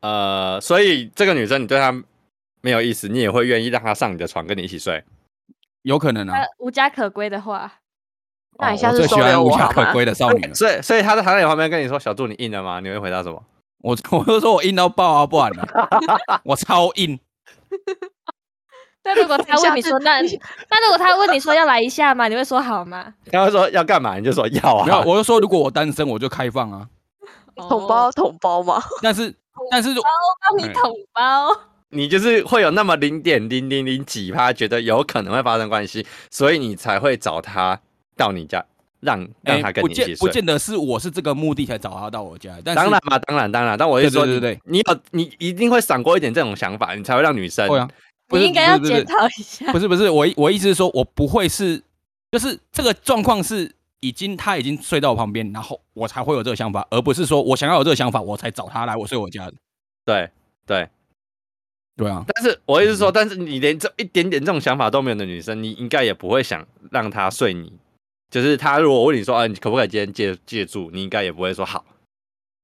呃，所以这个女生你对她没有意思，你也会愿意让她上你的床跟你一起睡？有可能啊，无家可归的话，那你下次说有无家可归的少女。<laughs> 所以，所以他在躺在你旁边跟你说：“小杜，你硬了吗？”你会回答什么？我 <laughs> 我就说我硬到爆啊，不然呢？<laughs> 我超硬。但如果他问你说，那那如果他问你说要来一下吗？你会说好吗？他会说要干嘛？你就说要啊。没有，我就说如果我单身，我就开放啊。统包统包吗？但是但是，我帮你统包。你就是会有那么零点零零零几趴觉得有可能会发生关系，所以你才会找他到你家，让让他跟你一起睡。不见得是我是这个目的才找他到我家。但当然嘛，当然当然。但我是说，对对对，你有你一定会闪过一点这种想法，你才会让女生。对啊。你应该要检讨一下。不是不是，我我意思是说，我不会是，就是这个状况是已经他已经睡到我旁边，然后我才会有这个想法，而不是说我想要有这个想法，我才找他来我睡我家的。对对对啊！但是我意思是说，但是你连这一点点这种想法都没有的女生，你应该也不会想让她睡你。就是她如果问你说，啊，你可不可以今天借借住？你应该也不会说好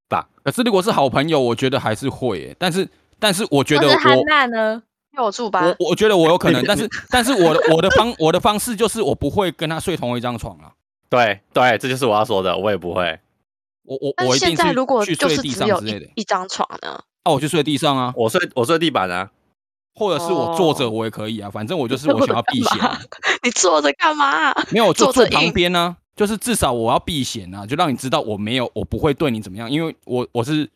吧？可是如果是好朋友，我觉得还是会、欸。但是但是我觉得我。韩娜呢？我住吧，我我觉得我有可能，但是 <laughs> 但是我的我的方我的方式就是我不会跟她睡同一张床啊。对对，这就是我要说的，我也不会。我我我一定是去睡地上之类的。一张床呢？哦，我就睡地上啊，我睡我睡地板啊，或者是我坐着我也可以啊，反正我就是我想要避嫌。<laughs> 你坐着干嘛？没有，就坐旁边呢，就是至少我要避险啊，就让你知道我没有我不会对你怎么样，因为我我是。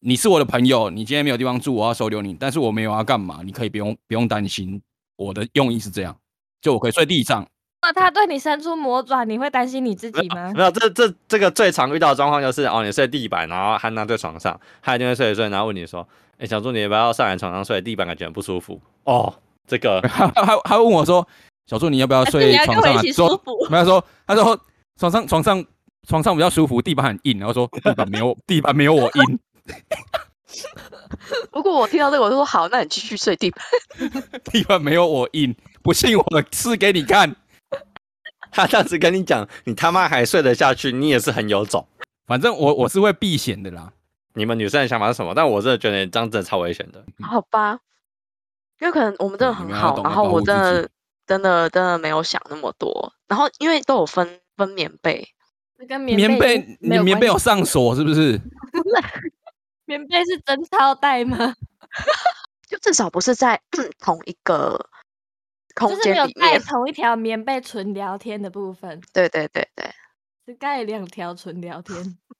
你是我的朋友，你今天没有地方住，我要收留你，但是我没有要干嘛，你可以不用不用担心。我的用意是这样，就我可以睡地上。那他对你伸出魔爪，你会担心你自己吗？没有，这这这个最常遇到的状况就是哦，你睡地板，然后汉娜在床上，他一定会睡一睡，然后问你说：“哎、欸，小猪，你要不要上来床上睡？地板感觉很不舒服。”哦，这个 <laughs> 他他他问我说：“小猪，你要不要睡床上、啊？”说没有说，他说床上床上床上比较舒服，地板很硬，然后说地板没有地板没有我硬。<laughs> 如果我听到这个，我就说好，那你继续睡地板。<laughs> 地板没有我硬，不信我试给你看。他这样子跟你讲，你他妈还睡得下去？你也是很有种。反正我我是会避嫌的啦。你们女生的想法是什么？但我真的觉得这样真的超危险的。好吧，因为可能我们真的很好，然后我真的真的真的没有想那么多。然后因为都有分分棉被，跟棉被你棉被有上锁是不是？<laughs> 棉被是真超带吗？<laughs> 就至少不是在 <clears throat> 同一个空间里面，就是没有盖同一条棉被纯聊天的部分。对对对对，是盖两条纯聊天，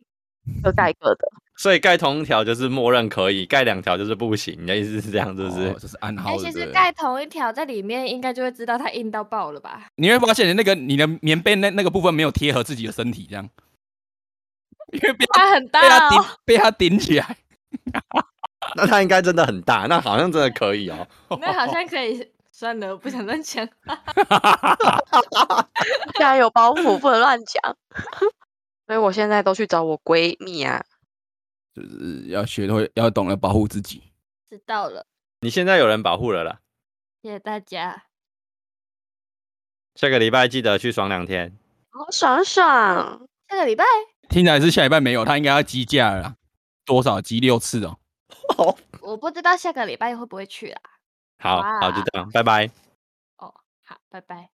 <laughs> 各盖各的。所以盖同一条就是默认可以，盖两条就是不行。你的意思是这样，是不是？哦、这是暗号。其实盖同一条在里面，应该就会知道它硬到爆了吧？你会发现，那个你的棉被那那个部分没有贴合自己的身体，这样。<laughs> 因为被它很大，哦，被它顶被它顶起来，<laughs> 那它应该真的很大，那好像真的可以哦。那好像可以，算了，不想乱讲。哈哈哈哈哈！有包袱，不能乱讲。<laughs> 所以我现在都去找我闺蜜啊。就是要学会，要懂得保护自己。知道了。你现在有人保护了啦。谢谢大家。下个礼拜记得去爽两天。好爽爽！下个礼拜？听起来是下礼拜没有，他应该要机架了。多少机六次哦？我不知道下个礼拜会不会去啦。好好就这样拜拜。哦好拜拜。